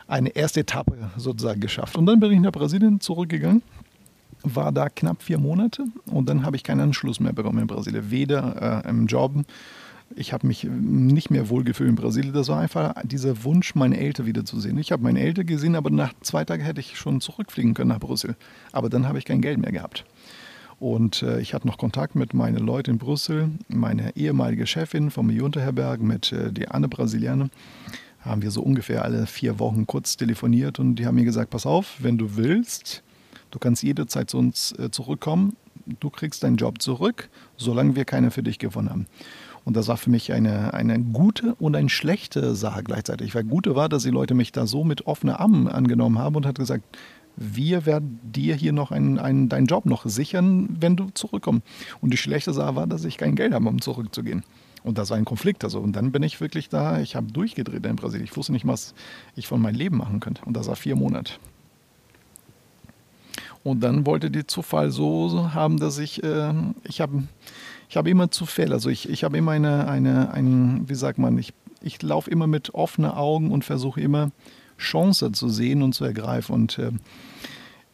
eine erste Etappe sozusagen geschafft. Und dann bin ich nach Brasilien zurückgegangen war da knapp vier Monate und dann habe ich keinen Anschluss mehr bekommen in Brasilien. Weder äh, im Job, ich habe mich nicht mehr wohlgefühlt in Brasilien. Das war einfach dieser Wunsch, meine Eltern wiederzusehen. Ich habe meine Eltern gesehen, aber nach zwei Tagen hätte ich schon zurückfliegen können nach Brüssel. Aber dann habe ich kein Geld mehr gehabt. Und äh, ich hatte noch Kontakt mit meinen Leuten in Brüssel, meine ehemalige Chefin vom Junterherberg mit äh, die Anne Brasilianer haben wir so ungefähr alle vier Wochen kurz telefoniert und die haben mir gesagt, pass auf, wenn du willst, Du kannst jederzeit zu uns äh, zurückkommen. Du kriegst deinen Job zurück, solange wir keiner für dich gewonnen haben. Und das war für mich eine, eine gute und eine schlechte Sache gleichzeitig. Weil gute war, dass die Leute mich da so mit offenen Armen angenommen haben und hat gesagt, wir werden dir hier noch einen, einen, deinen Job noch sichern, wenn du zurückkommst. Und die schlechte Sache war, dass ich kein Geld habe, um zurückzugehen. Und das war ein Konflikt. Also, und dann bin ich wirklich da, ich habe durchgedreht in Brasilien. Ich wusste nicht, was ich von meinem Leben machen könnte. Und das war vier Monate. Und dann wollte die Zufall so haben, dass ich, äh, ich habe ich hab immer Zufälle. Also ich, ich habe immer eine, eine, ein, wie sagt man, ich, ich laufe immer mit offenen Augen und versuche immer Chancen zu sehen und zu ergreifen. Und äh,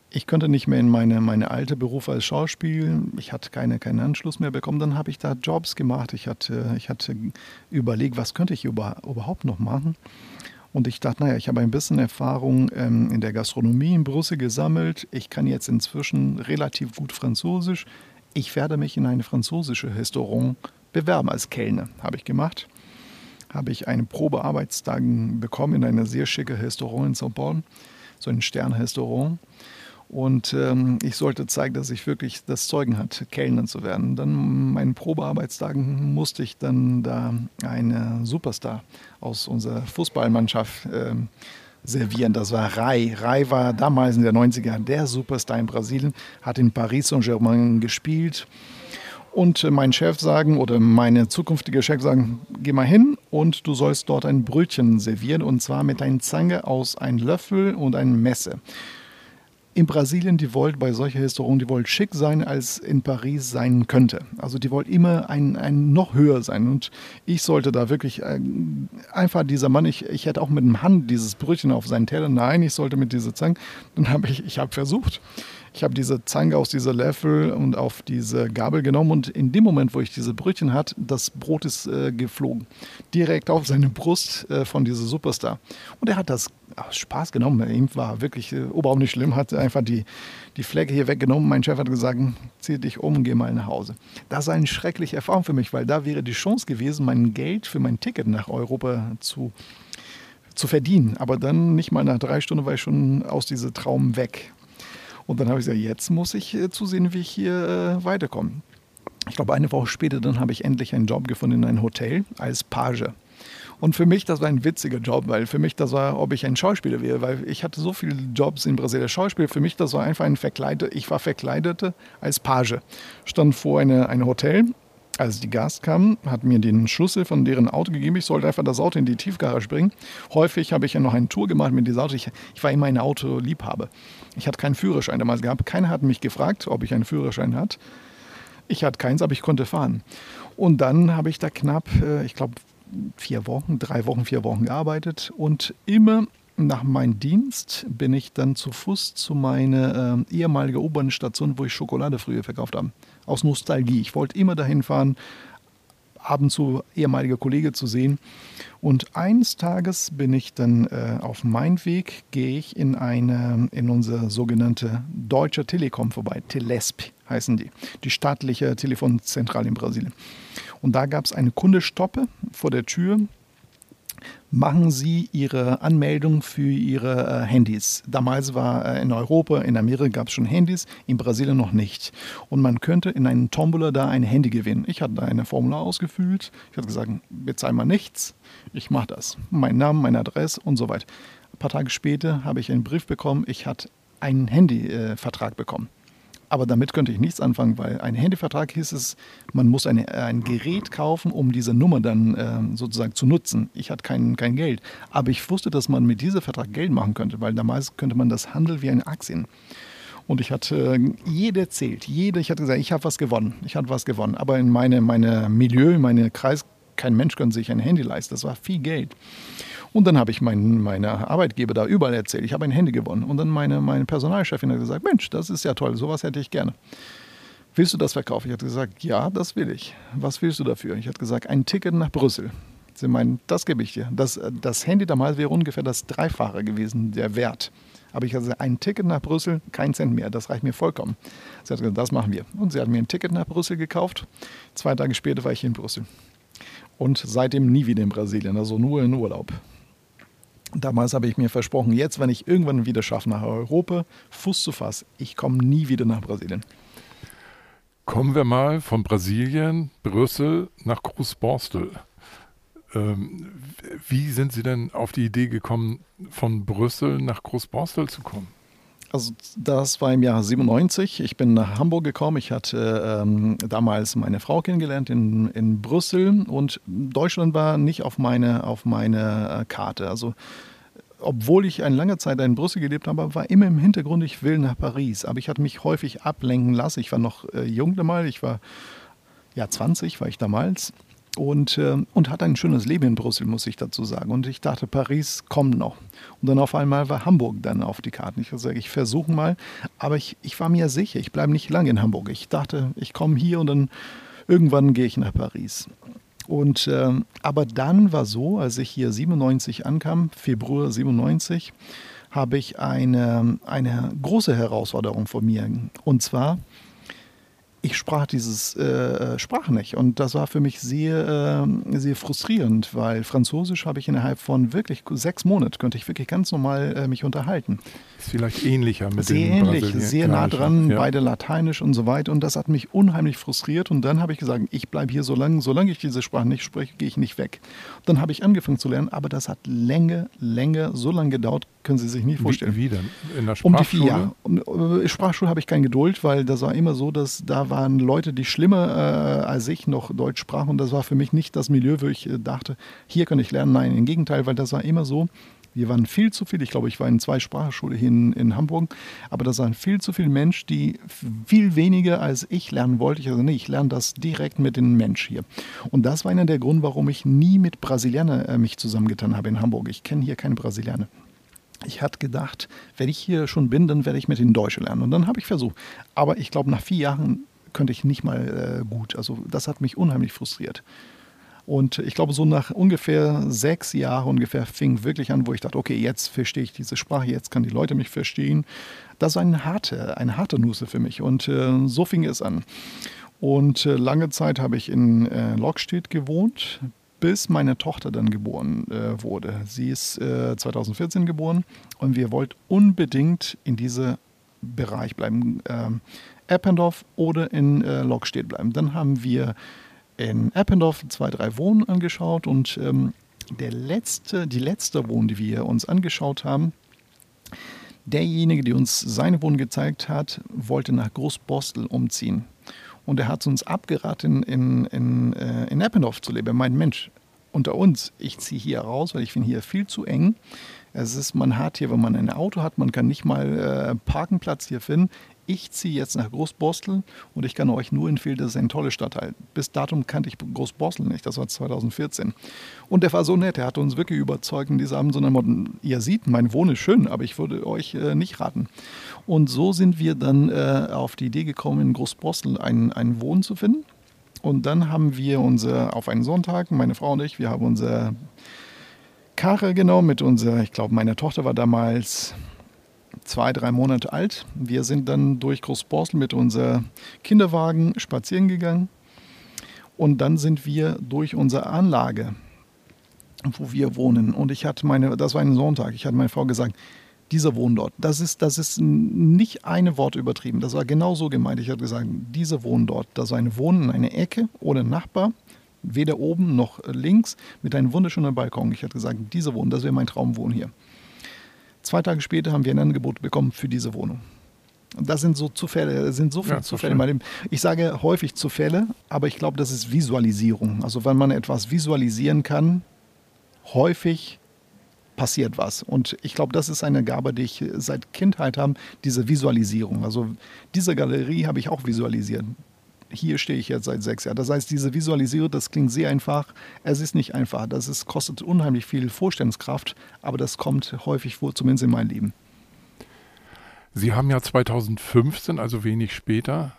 ich konnte nicht mehr in meine, meine alte Beruf als Schauspiel. Ich hatte keine, keinen Anschluss mehr bekommen. Dann habe ich da Jobs gemacht. Ich hatte, ich hatte überlegt, was könnte ich über, überhaupt noch machen. Und ich dachte, naja, ich habe ein bisschen Erfahrung ähm, in der Gastronomie in Brüssel gesammelt. Ich kann jetzt inzwischen relativ gut Französisch. Ich werde mich in eine französische Restaurant bewerben als Kellner. Habe ich gemacht. Habe ich einen Probearbeitstag bekommen in einer sehr schicke Restaurant in São Paulo, so ein Sternrestaurant. Und ähm, ich sollte zeigen, dass ich wirklich das Zeugen hatte, Kellner zu werden. Dann meinen Probearbeitstagen musste ich dann da eine Superstar aus unserer Fußballmannschaft ähm, servieren. Das war Rai. Rai war damals in den 90er der Superstar in Brasilien, hat in Paris Saint-Germain gespielt. Und äh, mein Chef sagen oder meine zukünftige Chef sagen, geh mal hin und du sollst dort ein Brötchen servieren und zwar mit einer Zange aus einem Löffel und einem Messer in Brasilien, die wollt bei solcher Restaurant, die wollt schick sein, als in Paris sein könnte. Also die wollt immer ein, ein noch höher sein. Und ich sollte da wirklich äh, einfach dieser Mann, ich, ich hätte auch mit dem Hand dieses Brötchen auf seinen Teller, nein, ich sollte mit dieser Zange. Dann habe ich, ich habe versucht. Ich habe diese Zange aus dieser Löffel und auf diese Gabel genommen und in dem Moment, wo ich diese Brötchen hatte, das Brot ist äh, geflogen. Direkt auf seine Brust äh, von dieser Superstar. Und er hat das Spaß genommen. Ihm war wirklich äh, überhaupt nicht schlimm, hat einfach die, die Flecke hier weggenommen. Mein Chef hat gesagt, zieh dich um geh mal nach Hause. Das war eine schreckliche Erfahrung für mich, weil da wäre die Chance gewesen, mein Geld für mein Ticket nach Europa zu zu verdienen. Aber dann nicht mal nach drei Stunden war ich schon aus diesem Traum weg. Und dann habe ich gesagt, jetzt muss ich äh, zusehen, wie ich hier äh, weiterkomme. Ich glaube, eine Woche später, dann habe ich endlich einen Job gefunden in einem Hotel als Page. Und für mich, das war ein witziger Job, weil für mich das war, ob ich ein Schauspieler wäre, weil ich hatte so viele Jobs in Brasilien. Schauspieler, für mich, das war einfach ein Verkleider. Ich war Verkleidete als Page. Stand vor einem eine Hotel als die Gast kam, hat mir den Schlüssel von deren Auto gegeben. Ich sollte einfach das Auto in die Tiefgarage bringen. Häufig habe ich ja noch eine Tour gemacht mit diesem Auto. Ich, ich war immer ein Autoliebhaber. Ich hatte keinen Führerschein damals gehabt. Keiner hat mich gefragt, ob ich einen Führerschein hatte. Ich hatte keins, aber ich konnte fahren. Und dann habe ich da knapp, äh, ich glaube, vier Wochen, drei Wochen, vier Wochen gearbeitet und immer nach meinem Dienst bin ich dann zu Fuß zu meiner äh, ehemaligen U-Bahn-Station, wo ich Schokolade früher verkauft habe. Aus Nostalgie. Ich wollte immer dahin fahren, ab und zu ehemalige Kollegen zu sehen. Und eines Tages bin ich dann äh, auf meinem Weg, gehe ich in eine, in unsere sogenannte Deutsche Telekom vorbei. Telesp heißen die. Die staatliche Telefonzentrale in Brasilien. Und da gab es eine Kundestoppe vor der Tür machen Sie Ihre Anmeldung für Ihre äh, Handys. Damals war äh, in Europa, in Amerika gab es schon Handys, in Brasilien noch nicht. Und man könnte in einem Tombola da ein Handy gewinnen. Ich hatte da eine Formular ausgefüllt. Ich hatte gesagt, bezahl mal nichts. Ich mache das. Mein Name, meine Adresse und so weiter. Ein paar Tage später habe ich einen Brief bekommen, ich hatte einen Handyvertrag äh, bekommen. Aber damit könnte ich nichts anfangen, weil ein Handyvertrag hieß es, man muss eine, ein Gerät kaufen, um diese Nummer dann äh, sozusagen zu nutzen. Ich hatte kein, kein Geld. Aber ich wusste, dass man mit diesem Vertrag Geld machen könnte, weil damals könnte man das handeln wie eine Aktien. Und ich hatte äh, jeder zählt, jeder, ich hatte gesagt, ich habe was gewonnen, ich habe was gewonnen. Aber in meinem meine Milieu, in meinem Kreis, kein Mensch könnte sich ein Handy leisten. Das war viel Geld. Und dann habe ich meinen meine Arbeitgeber da überall erzählt, ich habe ein Handy gewonnen. Und dann meine, meine Personalchefin hat gesagt, Mensch, das ist ja toll, sowas hätte ich gerne. Willst du das verkaufen? Ich hatte gesagt, ja, das will ich. Was willst du dafür? Ich hatte gesagt, ein Ticket nach Brüssel. Sie meinen, das gebe ich dir. Das, das Handy damals wäre ungefähr das Dreifache gewesen, der Wert. Aber ich hatte ein Ticket nach Brüssel, kein Cent mehr, das reicht mir vollkommen. Sie hat gesagt, das machen wir. Und sie hat mir ein Ticket nach Brüssel gekauft. Zwei Tage später war ich in Brüssel. Und seitdem nie wieder in Brasilien, also nur in Urlaub. Damals habe ich mir versprochen, jetzt, wenn ich irgendwann wieder schaffe, nach Europa Fuß zu fassen, ich komme nie wieder nach Brasilien. Kommen wir mal von Brasilien, Brüssel nach Großborstel. Ähm, wie sind Sie denn auf die Idee gekommen, von Brüssel nach Großborstel zu kommen? Also das war im Jahr 97. Ich bin nach Hamburg gekommen. Ich hatte ähm, damals meine Frau kennengelernt in, in Brüssel und Deutschland war nicht auf meine, auf meine äh, Karte. Also obwohl ich eine lange Zeit in Brüssel gelebt habe, war immer im Hintergrund, ich will nach Paris. Aber ich hatte mich häufig ablenken lassen. Ich war noch äh, jung damals. Ich war ja 20 war ich damals und, äh, und hatte ein schönes Leben in Brüssel, muss ich dazu sagen. Und ich dachte, Paris kommt noch. Und dann auf einmal war Hamburg dann auf die Karten. Ich gesagt, ich versuche mal, aber ich, ich war mir sicher, ich bleibe nicht lange in Hamburg. Ich dachte, ich komme hier und dann irgendwann gehe ich nach Paris. Und, äh, aber dann war so, als ich hier 97 ankam, Februar 97, habe ich eine, eine große Herausforderung vor mir. Und zwar ich sprach dieses äh, Sprach nicht. Und das war für mich sehr, äh, sehr frustrierend, weil Französisch habe ich innerhalb von wirklich sechs Monaten, könnte ich wirklich ganz normal äh, mich unterhalten. Ist vielleicht ähnlicher mit sehr dem ähnlich, sehr nah dran, ja. beide Lateinisch und so weiter. Und das hat mich unheimlich frustriert. Und dann habe ich gesagt, ich bleibe hier so lange, solange ich diese Sprache nicht spreche, gehe ich nicht weg. dann habe ich angefangen zu lernen, aber das hat länger, länger, so lange gedauert, können Sie sich nicht vorstellen. Wie, wie denn? In der Sprachschule? Um die vier Jahre. Äh, Sprachschule habe ich keine Geduld, weil das war immer so, dass da waren Leute, die schlimmer äh, als ich noch Deutsch sprachen. Und das war für mich nicht das Milieu, wo ich äh, dachte, hier kann ich lernen. Nein, im Gegenteil, weil das war immer so, Wir waren viel zu viel, ich glaube, ich war in zwei Sprachschulen hier in, in Hamburg, aber das waren viel zu viele Menschen, die viel weniger als ich lernen wollte. Ich also, nee, ich lerne das direkt mit dem Mensch hier. Und das war einer der Gründe, warum ich nie mit Brasilianern äh, mich zusammengetan habe in Hamburg. Ich kenne hier keine Brasilianer. Ich hatte gedacht, wenn ich hier schon bin, dann werde ich mit den Deutschen lernen. Und dann habe ich versucht. Aber ich glaube, nach vier Jahren könnte ich nicht mal äh, gut. Also das hat mich unheimlich frustriert. Und ich glaube, so nach ungefähr sechs Jahren ungefähr fing wirklich an, wo ich dachte, okay, jetzt verstehe ich diese Sprache, jetzt kann die Leute mich verstehen. Das war eine harte, eine harte Nusse für mich. Und äh, so fing es an. Und äh, lange Zeit habe ich in äh, Lockstedt gewohnt, bis meine Tochter dann geboren äh, wurde. Sie ist 2014 äh, geboren und wir wollten unbedingt in diesem Bereich bleiben. Ähm, Eppendorf oder in äh, Lockstedt bleiben. Dann haben wir in Eppendorf zwei, drei Wohnen angeschaut und ähm, der letzte, die letzte Wohnung, die wir uns angeschaut haben, derjenige, der uns seine Wohnung gezeigt hat, wollte nach Großbostel umziehen. Und er hat uns abgeraten, in, in, äh, in Eppendorf zu leben. Er meint, Mensch, unter uns, ich ziehe hier raus, weil ich finde hier viel zu eng. Es ist, man hat hier, wenn man ein Auto hat, man kann nicht mal äh, Parkenplatz hier finden ich ziehe jetzt nach Großborstel und ich kann euch nur empfehlen, das ist ein toller Stadtteil. Bis datum kannte ich Großborstel nicht, das war 2014. Und der war so nett, er hat uns wirklich überzeugt in diesem Abend, sondern ihr seht, mein Wohn ist schön, aber ich würde euch äh, nicht raten. Und so sind wir dann äh, auf die Idee gekommen, in Großborstel einen, einen Wohn zu finden. Und dann haben wir unser, auf einen Sonntag, meine Frau und ich, wir haben unsere Karre genommen mit unserer, ich glaube, meine Tochter war damals zwei, drei Monate alt. Wir sind dann durch Großborstel mit unserem Kinderwagen spazieren gegangen. Und dann sind wir durch unsere Anlage, wo wir wohnen. Und ich hatte meine, das war ein Sonntag, ich hatte meine Frau gesagt, dieser Wohnort, das ist, das ist nicht eine Wort übertrieben. Das war genau so gemeint. Ich hatte gesagt, dieser Wohnort, das war ein Wohnen in einer Ecke ohne Nachbar, weder oben noch links, mit einem wunderschönen Balkon. Ich hatte gesagt, dieser Wohn, das wäre mein Traumwohn hier. Zwei Tage später haben wir ein Angebot bekommen für diese Wohnung. Und das sind so Zufälle, das sind so viele ja, Zufälle. Ich sage häufig Zufälle, aber ich glaube, das ist Visualisierung. Also wenn man etwas visualisieren kann, häufig passiert was. Und ich glaube, das ist eine Gabe, die ich seit Kindheit habe, diese Visualisierung. Also diese Galerie habe ich auch visualisiert hier stehe ich jetzt seit sechs Jahren. Das heißt, diese Visualisierung, das klingt sehr einfach. Es ist nicht einfach. Das ist, kostet unheimlich viel Vorstellungskraft, aber das kommt häufig vor, zumindest in meinem Leben. Sie haben ja 2015, also wenig später,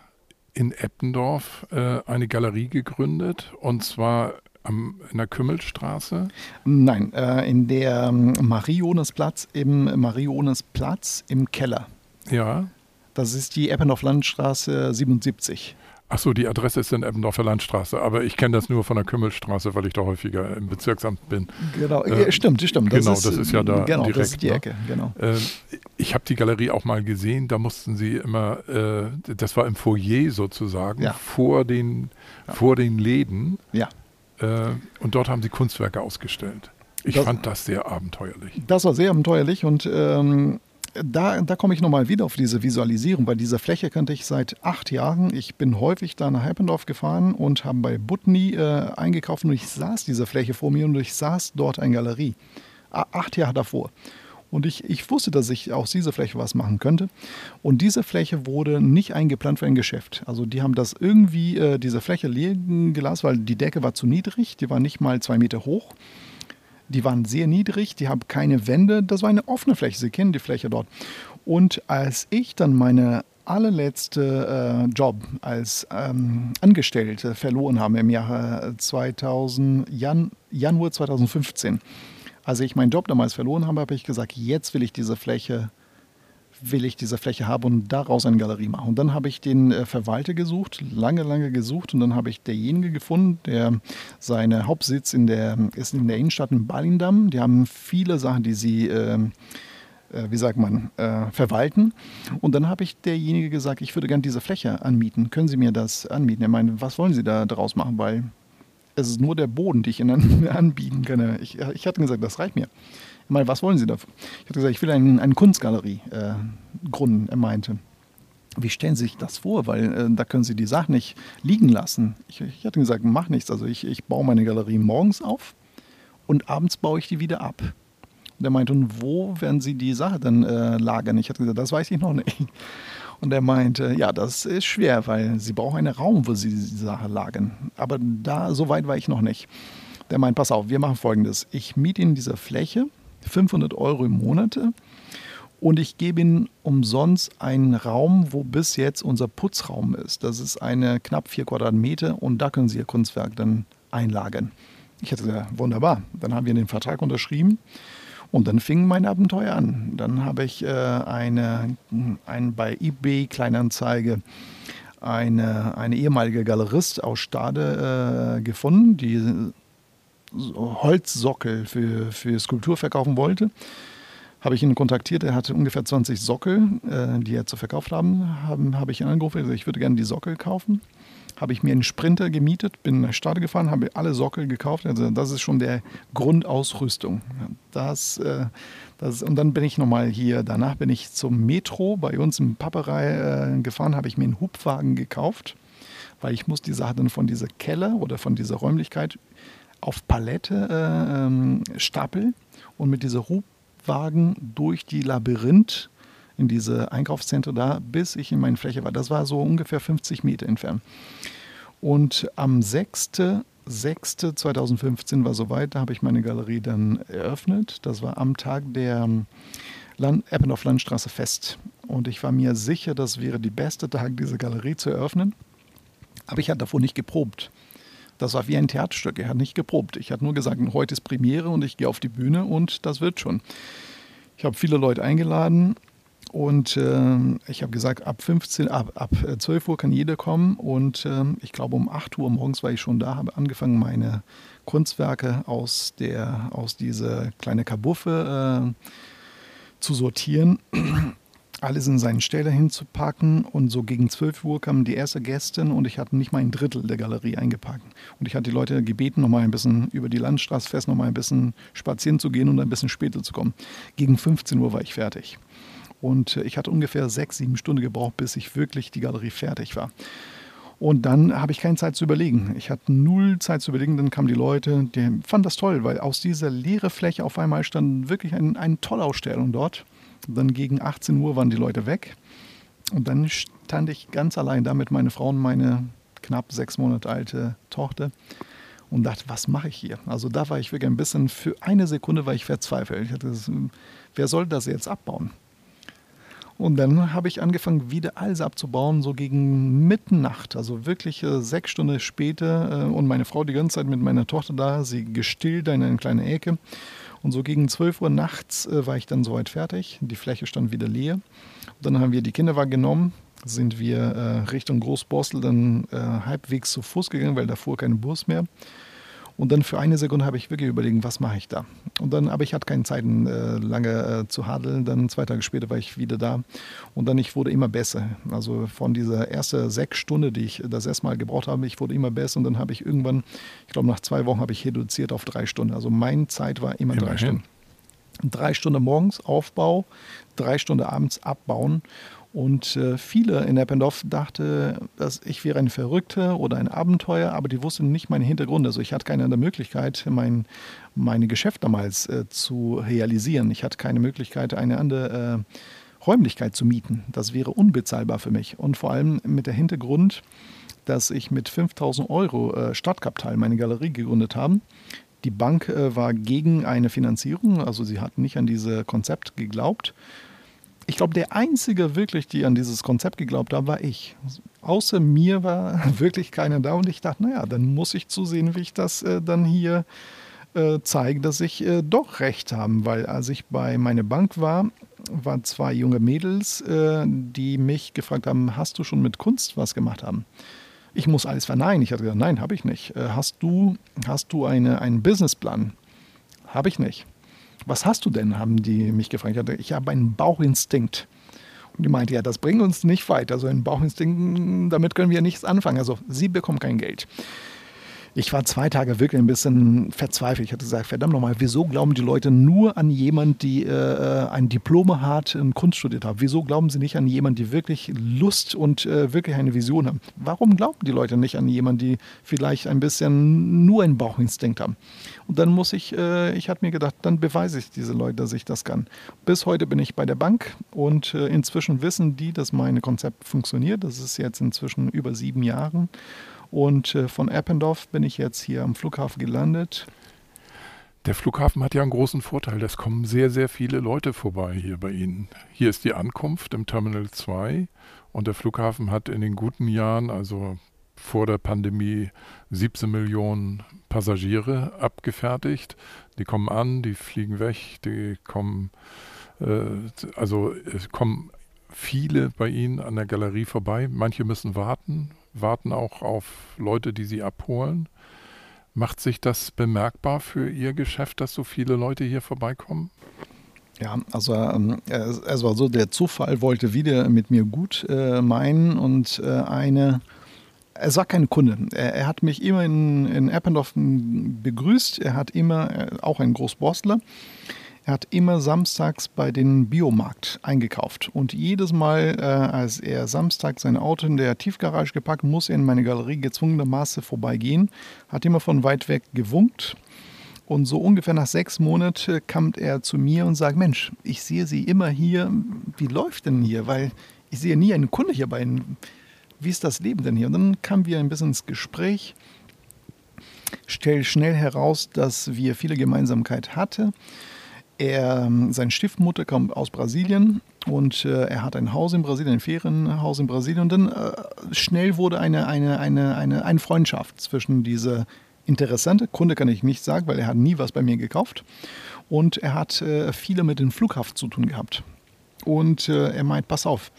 in Eppendorf äh, eine Galerie gegründet und zwar am, in der Kümmelstraße? Nein, äh, in der ähm, Mariones-Platz im Mariones-Platz im Keller. Ja. Das ist die Eppendorf Landstraße 77. Achso, die Adresse ist in Eppendorfer Landstraße, aber ich kenne das nur von der Kümmelstraße, weil ich da häufiger im Bezirksamt bin. Genau, äh, stimmt, stimmt. Das genau, ist, das ist ja da genau, direkt. Das ist die ne? Ecke, genau. Äh, ich habe die Galerie auch mal gesehen, da mussten sie immer, äh, das war im Foyer sozusagen, ja. vor, den, ja. vor den Läden. Ja. Äh, und dort haben sie Kunstwerke ausgestellt. Ich das, fand das sehr abenteuerlich. Das war sehr abenteuerlich und ähm, da, da komme ich nochmal wieder auf diese Visualisierung. Bei dieser Fläche kannte ich seit acht Jahren. Ich bin häufig da nach Heppendorf gefahren und habe bei Butni äh, eingekauft und ich saß diese Fläche vor mir und ich saß dort eine Galerie. Acht Jahre davor. Und ich, ich wusste, dass ich aus dieser Fläche was machen könnte. Und diese Fläche wurde nicht eingeplant für ein Geschäft. Also die haben das irgendwie, äh, diese Fläche liegen gelassen, weil die Decke war zu niedrig. Die war nicht mal zwei Meter hoch. Die waren sehr niedrig, die haben keine Wände. Das war eine offene Fläche. Sie kennen die Fläche dort. Und als ich dann meine allerletzte äh, Job als ähm, Angestellte verloren habe im Jahre 2000, Jan, Januar 2015, als ich meinen Job damals verloren habe, habe ich gesagt, jetzt will ich diese Fläche will ich diese Fläche haben und daraus eine Galerie machen. Und dann habe ich den äh, Verwalter gesucht, lange, lange gesucht und dann habe ich derjenige gefunden, der seine Hauptsitz in der, ist in der Innenstadt in Balindam. Die haben viele Sachen, die sie ähm, äh, wie sagt man, äh, verwalten. Und dann habe ich derjenige gesagt, ich würde gerne diese Fläche anmieten. Können Sie mir das anmieten? Er meinte, was wollen Sie da draus machen? Weil es ist nur der Boden, den ich Ihnen anbieten kann. Ich, ich hatte gesagt, das reicht mir. Ich meine, was wollen Sie dafür? Ich habe gesagt, ich will eine, eine Kunstgalerie äh, gründen. Er meinte, wie stellen Sie sich das vor? Weil äh, da können Sie die Sachen nicht liegen lassen. Ich, ich hatte gesagt, mach nichts. Also ich, ich baue meine Galerie morgens auf und abends baue ich die wieder ab. Der meinte, und wo werden Sie die Sache dann äh, lagern? Ich hatte gesagt, das weiß ich noch nicht. Und er meinte, ja, das ist schwer, weil Sie brauchen einen Raum, wo Sie die Sache lagern. Aber da, so weit war ich noch nicht. Der meint, pass auf, wir machen folgendes. Ich miete Ihnen diese Fläche, 500 Euro im Monat und ich gebe Ihnen umsonst einen Raum, wo bis jetzt unser Putzraum ist. Das ist eine knapp vier Quadratmeter und da können Sie Ihr Kunstwerk dann einlagern. Ich hätte gesagt, wunderbar. Dann haben wir den Vertrag unterschrieben und dann fing mein Abenteuer an. Dann habe ich äh, eine, ein, bei eBay Kleinanzeige eine, eine ehemalige Galerist aus Stade äh, gefunden, die Holzsockel für, für Skulptur verkaufen wollte habe ich ihn kontaktiert. Er hatte ungefähr 20 Sockel, äh, die er zu verkauft haben. Habe hab ich ihn angerufen, gesagt, ich würde gerne die Sockel kaufen. Habe ich mir einen Sprinter gemietet, bin nach Stade gefahren, habe alle Sockel gekauft. Also das ist schon der Grundausrüstung. Das, äh, das, und dann bin ich nochmal hier, danach bin ich zum Metro bei uns im Papperei äh, gefahren, habe ich mir einen Hubwagen gekauft, weil ich muss die Sache dann von dieser Keller oder von dieser Räumlichkeit auf Palette äh, ähm, stapeln und mit dieser Hub Wagen durch die Labyrinth in diese Einkaufszentren da, bis ich in meine Fläche war. Das war so ungefähr 50 Meter entfernt. Und am 6.6.2015 war soweit, da habe ich meine Galerie dann eröffnet. Das war am Tag der Land Eppendorf Landstraße Fest. Und ich war mir sicher, das wäre der beste Tag, diese Galerie zu eröffnen. Aber ich hatte davor nicht geprobt. Das war wie ein Theaterstück. Er hat nicht geprobt. Ich hatte nur gesagt, heute ist Premiere und ich gehe auf die Bühne und das wird schon. Ich habe viele Leute eingeladen und äh, ich habe gesagt, ab 15, ab, ab 12 Uhr kann jeder kommen. Und äh, ich glaube, um 8 Uhr morgens war ich schon da, habe angefangen, meine Kunstwerke aus, der, aus dieser kleinen Kabuffe äh, zu sortieren alles in seinen Stelle hinzupacken. Und so gegen 12 Uhr kamen die ersten Gäste und ich hatte nicht mal ein Drittel der Galerie eingepackt. Und ich hatte die Leute gebeten, noch mal ein bisschen über die Landstraße fest, noch mal ein bisschen spazieren zu gehen und ein bisschen später zu kommen. Gegen 15 Uhr war ich fertig. Und ich hatte ungefähr sechs, sieben Stunden gebraucht, bis ich wirklich die Galerie fertig war. Und dann habe ich keine Zeit zu überlegen. Ich hatte null Zeit zu überlegen. Dann kamen die Leute, die fanden das toll, weil aus dieser leeren Fläche auf einmal stand wirklich ein, eine tolle Ausstellung dort. Dann gegen 18 Uhr waren die Leute weg. Und dann stand ich ganz allein da mit meiner Frau und meine knapp sechs Monate alte Tochter und dachte, was mache ich hier? Also da war ich wirklich ein bisschen, für eine Sekunde war ich verzweifelt. Ich hatte, wer soll das jetzt abbauen? Und dann habe ich angefangen, wieder alles abzubauen, so gegen Mitternacht, also wirklich äh, sechs Stunden später. Äh, und meine Frau die ganze Zeit mit meiner Tochter da, sie gestillt in eine kleine Ecke. Und so gegen 12 Uhr nachts äh, war ich dann soweit fertig. Die Fläche stand wieder leer. Und dann haben wir die Kinderwagen genommen, sind wir äh, Richtung Großborstel dann äh, halbwegs zu Fuß gegangen, weil da fuhr kein Bus mehr. Und dann für eine Sekunde habe ich wirklich überlegt, was mache ich da? Und dann, aber ich hatte keine Zeit, äh, lange äh, zu hadeln. Dann zwei Tage später war ich wieder da. Und dann, ich wurde immer besser. Also von dieser ersten sechs Stunden, die ich das erste Mal gebraucht habe, ich wurde immer besser. Und dann habe ich irgendwann, ich glaube nach zwei Wochen, habe ich reduziert auf drei Stunden. Also meine Zeit war immer Immerhin. drei Stunden. Drei Stunden morgens Aufbau, drei Stunden abends abbauen. Und äh, viele in Eppendorf dachten, dass ich wäre ein Verrückter oder ein Abenteuer, aber die wussten nicht meinen Hintergrund. Also ich hatte keine andere Möglichkeit, mein meine Geschäft damals äh, zu realisieren. Ich hatte keine Möglichkeit, eine andere äh, Räumlichkeit zu mieten. Das wäre unbezahlbar für mich. Und vor allem mit der Hintergrund, dass ich mit 5000 Euro äh, Startkapital meine Galerie gegründet habe. Die Bank äh, war gegen eine Finanzierung, also sie hat nicht an dieses Konzept geglaubt ich glaube, der Einzige wirklich, die an dieses Konzept geglaubt haben, war ich. Außer mir war wirklich keiner da und ich dachte, naja, dann muss ich zusehen, wie ich das äh, dann hier äh, zeige, dass ich äh, doch recht habe. Weil als ich bei meiner Bank war, waren zwei junge Mädels, äh, die mich gefragt haben, hast du schon mit Kunst was gemacht haben? Ich muss alles verneinen. Ich hatte gesagt, nein, habe ich nicht. Äh, hast du, hast du eine, einen Businessplan? Habe ich nicht was hast du denn, haben die mich gefragt. Ich, ich habe einen Bauchinstinkt. Und die meinte, ja, das bringt uns nicht weit. Also ein Bauchinstinkt, damit können wir nichts anfangen. Also sie bekommen kein Geld. Ich war zwei Tage wirklich ein bisschen verzweifelt. Ich hatte gesagt, verdammt nochmal, wieso glauben die Leute nur an jemanden, die äh, ein Diplom hat und Kunst studiert hat? Wieso glauben sie nicht an jemanden, die wirklich Lust und äh, wirklich eine Vision haben? Warum glauben die Leute nicht an jemanden, die vielleicht ein bisschen nur einen Bauchinstinkt haben? Und dann muss ich, äh, ich hatte mir gedacht, dann beweise ich diese Leute, dass ich das kann. Bis heute bin ich bei der Bank und äh, inzwischen wissen die, dass mein Konzept funktioniert. Das ist jetzt inzwischen über sieben Jahren. Und äh, von Eppendorf bin ich jetzt hier am Flughafen gelandet. Der Flughafen hat ja einen großen Vorteil. Es kommen sehr, sehr viele Leute vorbei hier bei Ihnen. Hier ist die Ankunft im Terminal 2 und der Flughafen hat in den guten Jahren, also vor der Pandemie, 17 Millionen Passagiere abgefertigt. Die kommen an, die fliegen weg, die kommen, äh, also es kommen viele bei Ihnen an der Galerie vorbei. Manche müssen warten, warten auch auf Leute, die sie abholen. Macht sich das bemerkbar für Ihr Geschäft, dass so viele Leute hier vorbeikommen? Ja, also ähm, es war so, der Zufall wollte wieder mit mir gut äh, meinen und äh, eine, es war kein Kunde. Er, er, hat mich immer in, in Eppendorf begrüßt. Er hat immer, äh, auch ein Großborstler, er hat immer samstags bei den Biomarkt eingekauft. Und jedes Mal, äh, als er samstags sein Auto in der Tiefgarage gepackt, muss er in meine Galerie gezwungenermaßen vorbeigehen. Hat immer von weit weg gewunkt. Und so ungefähr nach sechs Monaten kam er zu mir und sagt, Mensch, ich sehe Sie immer hier. Wie läuft denn hier? Weil ich sehe nie einen Kunde hier bei Ihnen. Wie ist das Leben denn hier? Und dann kamen wir ein bisschen ins Gespräch. Stell schnell heraus, dass wir viele Gemeinsamkeit hatten. Er, ähm, seine Stiefmutter kommt aus Brasilien und äh, er hat ein Haus in Brasilien, ein Ferienhaus in Brasilien. Und dann äh, schnell wurde eine, eine, eine, eine, eine Freundschaft zwischen dieser interessante Kunde, kann ich nicht sagen, weil er hat nie was bei mir gekauft. Und er hat äh, viele mit dem Flughafen zu tun gehabt. Und äh, er meint, pass auf,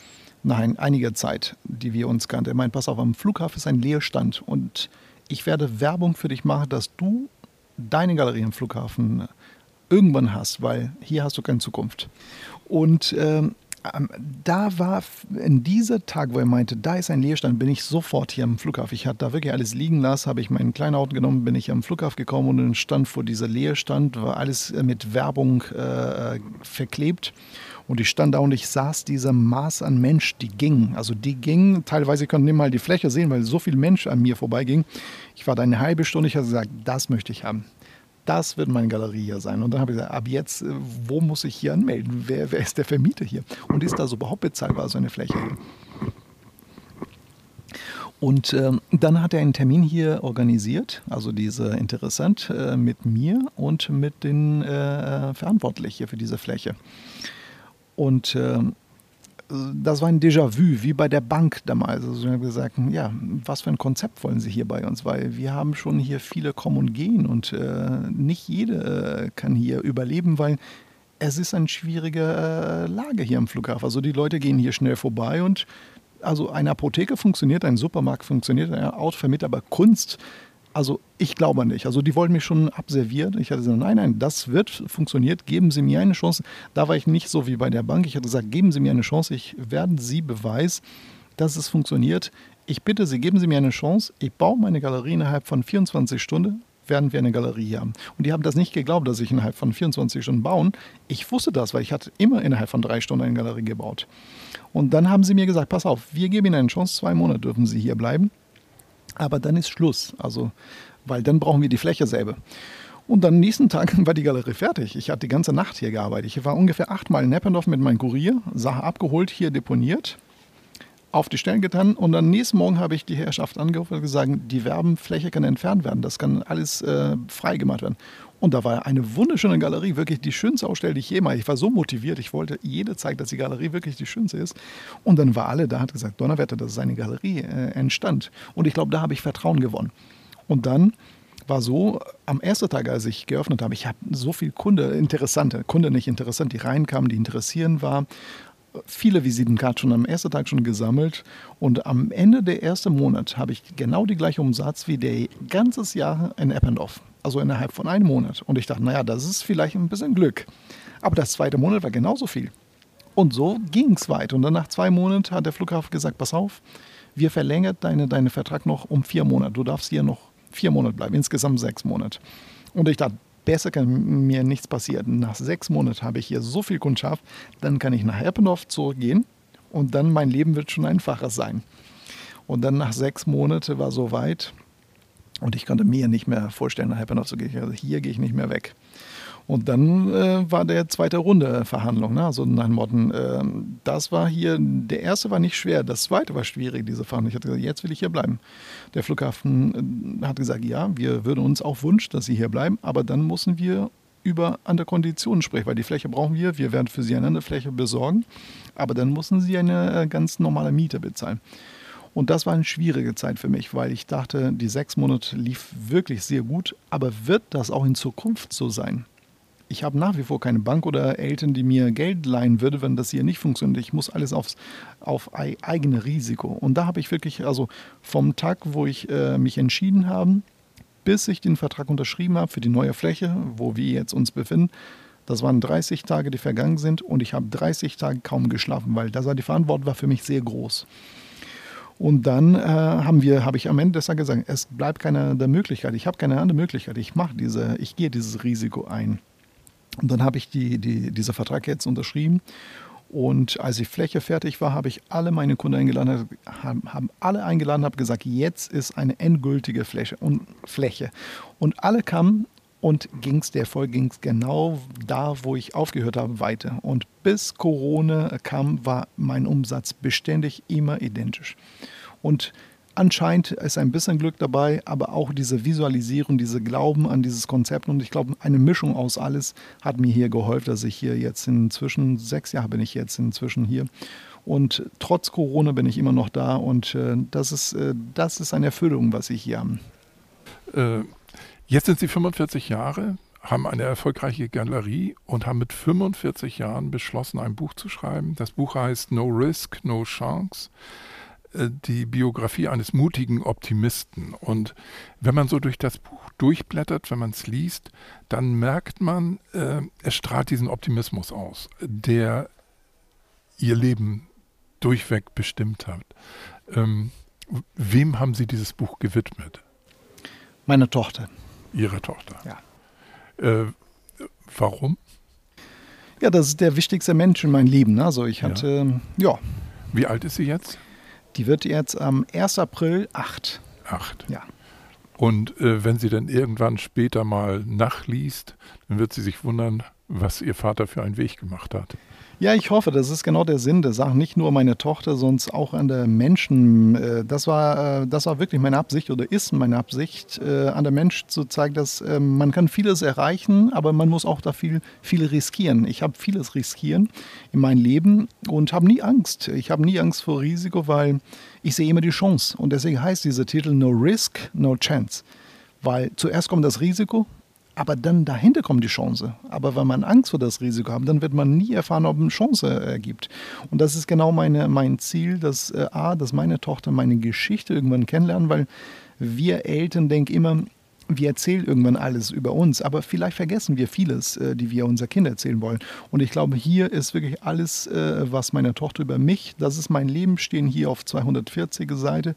nach einiger Zeit, die wir uns kannten, er meint, pass auf, am Flughafen ist ein Leerstand und ich werde Werbung für dich machen, dass du deine Galerie im Flughafen irgendwann hast, weil hier hast du keine Zukunft. Und ähm, da war in dieser Tag, wo er meinte, da ist ein Leerstand, bin ich sofort hier am Flughafen. Ich hatte da wirklich alles liegen lassen, habe ich mein kleines Auto genommen, bin ich am Flughafen gekommen und dann stand vor dieser Leerstand, war alles äh, mit Werbung äh, verklebt. Und ich stand da und ich saß dieser Maß an Mensch, die ging. Also die ging, teilweise konnten nicht mal die Fläche sehen, weil so viel Mensch an mir vorbeiging. Ich war da eine halbe Stunde, ich habe gesagt, das möchte ich haben das wird meine Galerie hier sein. Und dann habe ich gesagt, ab jetzt, äh, wo muss ich hier anmelden? Wer, wer ist der Vermieter hier? Und ist das überhaupt bezahlbar, so eine Fläche? Und äh, dann hat er einen Termin hier organisiert, also diese interessant, äh, mit mir und mit den äh, Verantwortlichen für diese Fläche. Und ähm, das war ein Déjà-vu, wie bei der Bank damals. Also wir haben gesagt, ja, was für ein Konzept wollen Sie hier bei uns? Weil wir haben schon hier viele kommen und gehen und äh, nicht jede äh, kann hier überleben, weil es ist eine schwierige äh, Lage hier am Flughafen. Also die Leute gehen hier schnell vorbei und also eine Apotheke funktioniert, ein Supermarkt funktioniert, ein vermittelt, aber Kunst also ich glaube nicht. Also die wollten mich schon abserviert. Ich hatte gesagt, nein, nein, das wird funktioniert. Geben Sie mir eine Chance. Da war ich nicht so wie bei der Bank. Ich hatte gesagt, geben Sie mir eine Chance. Ich werde Sie Beweis, dass es funktioniert. Ich bitte Sie, geben Sie mir eine Chance. Ich baue meine Galerie innerhalb von 24 Stunden werden wir eine Galerie haben. Und die haben das nicht geglaubt, dass ich innerhalb von 24 Stunden bauen. Ich wusste das, weil ich hatte immer innerhalb von drei Stunden eine Galerie gebaut. Und dann haben sie mir gesagt, pass auf, wir geben Ihnen eine Chance, zwei Monate dürfen Sie hier bleiben. Aber dann ist Schluss. Also, weil dann brauchen wir die Fläche selber. Und dann nächsten Tag war die Galerie fertig. Ich hatte die ganze Nacht hier gearbeitet. Ich war ungefähr achtmal in Neppendorf mit meinem Kurier, Sache abgeholt, hier deponiert, auf die Stellen getan. Und dann nächsten Morgen habe ich die Herrschaft angerufen und gesagt, die Werbenfläche kann entfernt werden. Das kann alles äh, freigemacht werden. Und da war eine wunderschöne Galerie, wirklich die schönste Ausstellung, die ich jemals. Ich war so motiviert, ich wollte jede zeigen, dass die Galerie wirklich die schönste ist. Und dann war alle da, hat gesagt, Donnerwetter, dass seine Galerie äh, entstand. Und ich glaube, da habe ich Vertrauen gewonnen. Und dann war so, am ersten Tag, als ich geöffnet habe, ich habe so viel Kunde, interessante, Kunde nicht interessant, die reinkamen, die interessieren war. Viele Visitenkarten schon am ersten Tag schon gesammelt. Und am Ende der ersten Monat habe ich genau die gleiche Umsatz wie der ganzes Jahr in Eppendorf also innerhalb von einem Monat. Und ich dachte, naja, das ist vielleicht ein bisschen Glück. Aber das zweite Monat war genauso viel. Und so ging es weiter. Und dann nach zwei Monaten hat der Flughafen gesagt, pass auf, wir verlängern deinen deine Vertrag noch um vier Monate. Du darfst hier noch vier Monate bleiben, insgesamt sechs Monate. Und ich dachte, besser kann mir nichts passieren. Nach sechs Monaten habe ich hier so viel Kundschaft, dann kann ich nach Eppendorf zurückgehen und dann mein Leben wird schon einfacher sein. Und dann nach sechs Monaten war so weit und ich konnte mir nicht mehr vorstellen, nach Eppendorf zu gehen. Also hier gehe ich nicht mehr weg. Und dann äh, war der zweite Runde Verhandlung. Ne? Also nach Motten, äh, das war hier, der erste war nicht schwer, das zweite war schwierig, diese Verhandlung. Ich hatte gesagt, jetzt will ich hier bleiben. Der Flughafen äh, hat gesagt, ja, wir würden uns auch wünschen, dass Sie hier bleiben, aber dann müssen wir über andere Konditionen sprechen, weil die Fläche brauchen wir, wir werden für Sie eine andere Fläche besorgen, aber dann müssen Sie eine äh, ganz normale Miete bezahlen. Und das war eine schwierige Zeit für mich, weil ich dachte, die sechs Monate lief wirklich sehr gut, aber wird das auch in Zukunft so sein? ich habe nach wie vor keine Bank oder Eltern, die mir Geld leihen würde, wenn das hier nicht funktioniert. Ich muss alles aufs, auf eigene Risiko. Und da habe ich wirklich, also vom Tag, wo ich äh, mich entschieden habe, bis ich den Vertrag unterschrieben habe für die neue Fläche, wo wir jetzt uns befinden, das waren 30 Tage, die vergangen sind und ich habe 30 Tage kaum geschlafen, weil war die Verantwortung war für mich sehr groß. Und dann äh, haben wir, habe ich am Ende deshalb gesagt, es bleibt keine der Möglichkeit. Ich habe keine andere Möglichkeit. Ich mache diese, ich gehe dieses Risiko ein. Und dann habe ich die, die, dieser Vertrag jetzt unterschrieben. Und als die Fläche fertig war, habe ich alle meine Kunden eingeladen, haben, haben alle eingeladen, habe gesagt, jetzt ist eine endgültige Fläche und Fläche. Und alle kamen und ging es der Folge ging es genau da, wo ich aufgehört habe, weiter. Und bis Corona kam, war mein Umsatz beständig immer identisch. Und Anscheinend ist ein bisschen Glück dabei, aber auch diese Visualisierung, diese Glauben an dieses Konzept und ich glaube, eine Mischung aus alles hat mir hier geholfen, dass ich hier jetzt inzwischen, sechs Jahre bin ich jetzt inzwischen hier und trotz Corona bin ich immer noch da und äh, das, ist, äh, das ist eine Erfüllung, was ich hier habe. Äh, jetzt sind Sie 45 Jahre, haben eine erfolgreiche Galerie und haben mit 45 Jahren beschlossen, ein Buch zu schreiben. Das Buch heißt No Risk, No Chance. Äh, die Biografie eines mutigen Optimisten. Und wenn man so durch das Buch durchblättert, wenn man es liest, dann merkt man, äh, es strahlt diesen Optimismus aus, der ihr Leben durchweg bestimmt hat. Ähm, wem haben Sie dieses Buch gewidmet? Meine Tochter. Ihre Tochter? Ja. Äh, warum? Ja, das ist der wichtigste Mensch in meinem Leben. Also ich hatte, ja. ja. Wie alt ist sie jetzt? Die wird jetzt am 1. April 8. 8. Ja. Und äh, wenn sie dann irgendwann später mal nachliest, dann wird sie sich wundern, was ihr Vater für einen Weg gemacht hat. Ja, ich hoffe, das ist genau der Sinn der Sache. Nicht nur meine Tochter, sondern auch an der Menschen. Äh, das war, äh, das war wirklich meine Absicht oder ist meine Absicht, äh, an der Mensch zu zeigen, dass man kann vieles erreichen, aber man muss auch da viel, viel riskieren. Ich habe vieles riskieren in meinem Leben und habe nie Angst. Ich habe nie Angst vor Risiko, weil ich sehe immer die Chance. Und deswegen heißt dieser Titel No Risk, No Chance. Weil zuerst kommt das Risiko aber dann dahinter kommt die Chance. Aber wenn man Angst vor das Risiko hat, dann wird man nie erfahren, ob eine Chance ergibt. Und das ist genau meine, mein Ziel, dass äh, A, dass meine Tochter meine Geschichte irgendwann kennenlernen, weil wir Eltern denken immer, wir erzählen irgendwann alles über uns, aber vielleicht vergessen wir vieles, äh, die wir unser Kind erzählen wollen. Und ich glaube, hier ist wirklich alles, äh, was meine Tochter über mich, das ist mein Leben, stehen hier auf 240 Seite.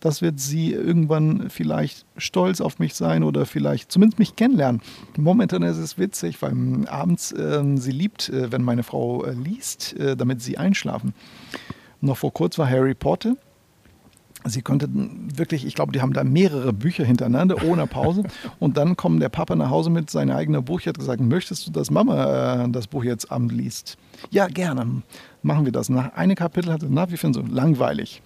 Das wird sie irgendwann vielleicht stolz auf mich sein oder vielleicht zumindest mich kennenlernen. Momentan ist es witzig, weil abends äh, sie liebt, äh, wenn meine Frau äh, liest, äh, damit sie einschlafen. Noch vor kurzem war Harry Potter Sie konnte wirklich, ich glaube, die haben da mehrere Bücher hintereinander ohne Pause. Und dann kommt der Papa nach Hause mit seinem eigenen Buch. Ich hat gesagt, möchtest du, dass Mama äh, das Buch jetzt abend liest? Ja, gerne. Machen wir das. Nach einem Kapitel hatte, na, wie finden Sie, langweilig.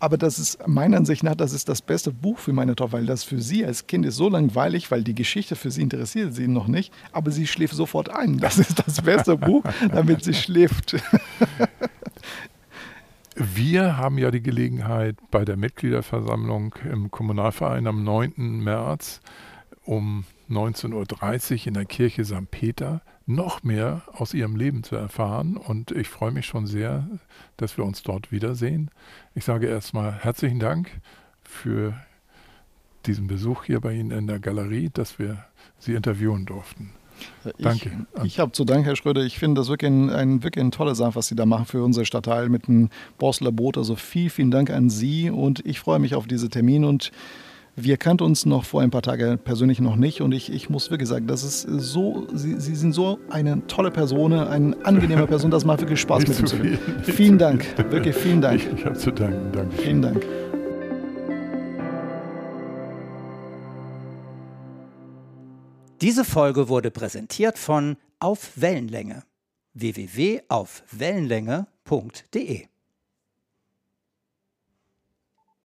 Aber das ist meiner Ansicht nach, das ist das beste Buch für meine Tochter, weil das für sie als Kind ist so langweilig, weil die Geschichte für sie interessiert sie noch nicht, aber sie schläft sofort ein. Das ist das beste Buch, damit sie schläft. Wir haben ja die Gelegenheit, bei der Mitgliederversammlung im Kommunalverein am 9. März um 19.30 Uhr in der Kirche St. Peter noch mehr aus ihrem Leben zu erfahren. Und ich freue mich schon sehr, dass wir uns dort wiedersehen. Ich sage erstmal herzlichen Dank für diesen Besuch hier bei Ihnen in der Galerie, dass wir Sie interviewen durften. Danke. Ich, ich habe zu danken, Herr Schröder. Ich finde das wirklich ein, ein, wirklich eine tolle Sache, was Sie da machen für unser Stadtteil mit dem Bosler Boot. Also vielen, vielen Dank an Sie und ich freue mich auf diese Termin und Wir kannten uns noch vor ein paar Tagen persönlich noch nicht und ich, ich muss wirklich sagen, das ist so, Sie, Sie sind so eine tolle Person, eine angenehme Person, das macht wirklich Spaß mit Ihnen zu reden. Vielen Dank, wirklich vielen Dank. Ich, ich habe zu danken, danke. Vielen Dank. Diese Folge wurde präsentiert von Auf Wellenlänge www.aufwellenlänge.de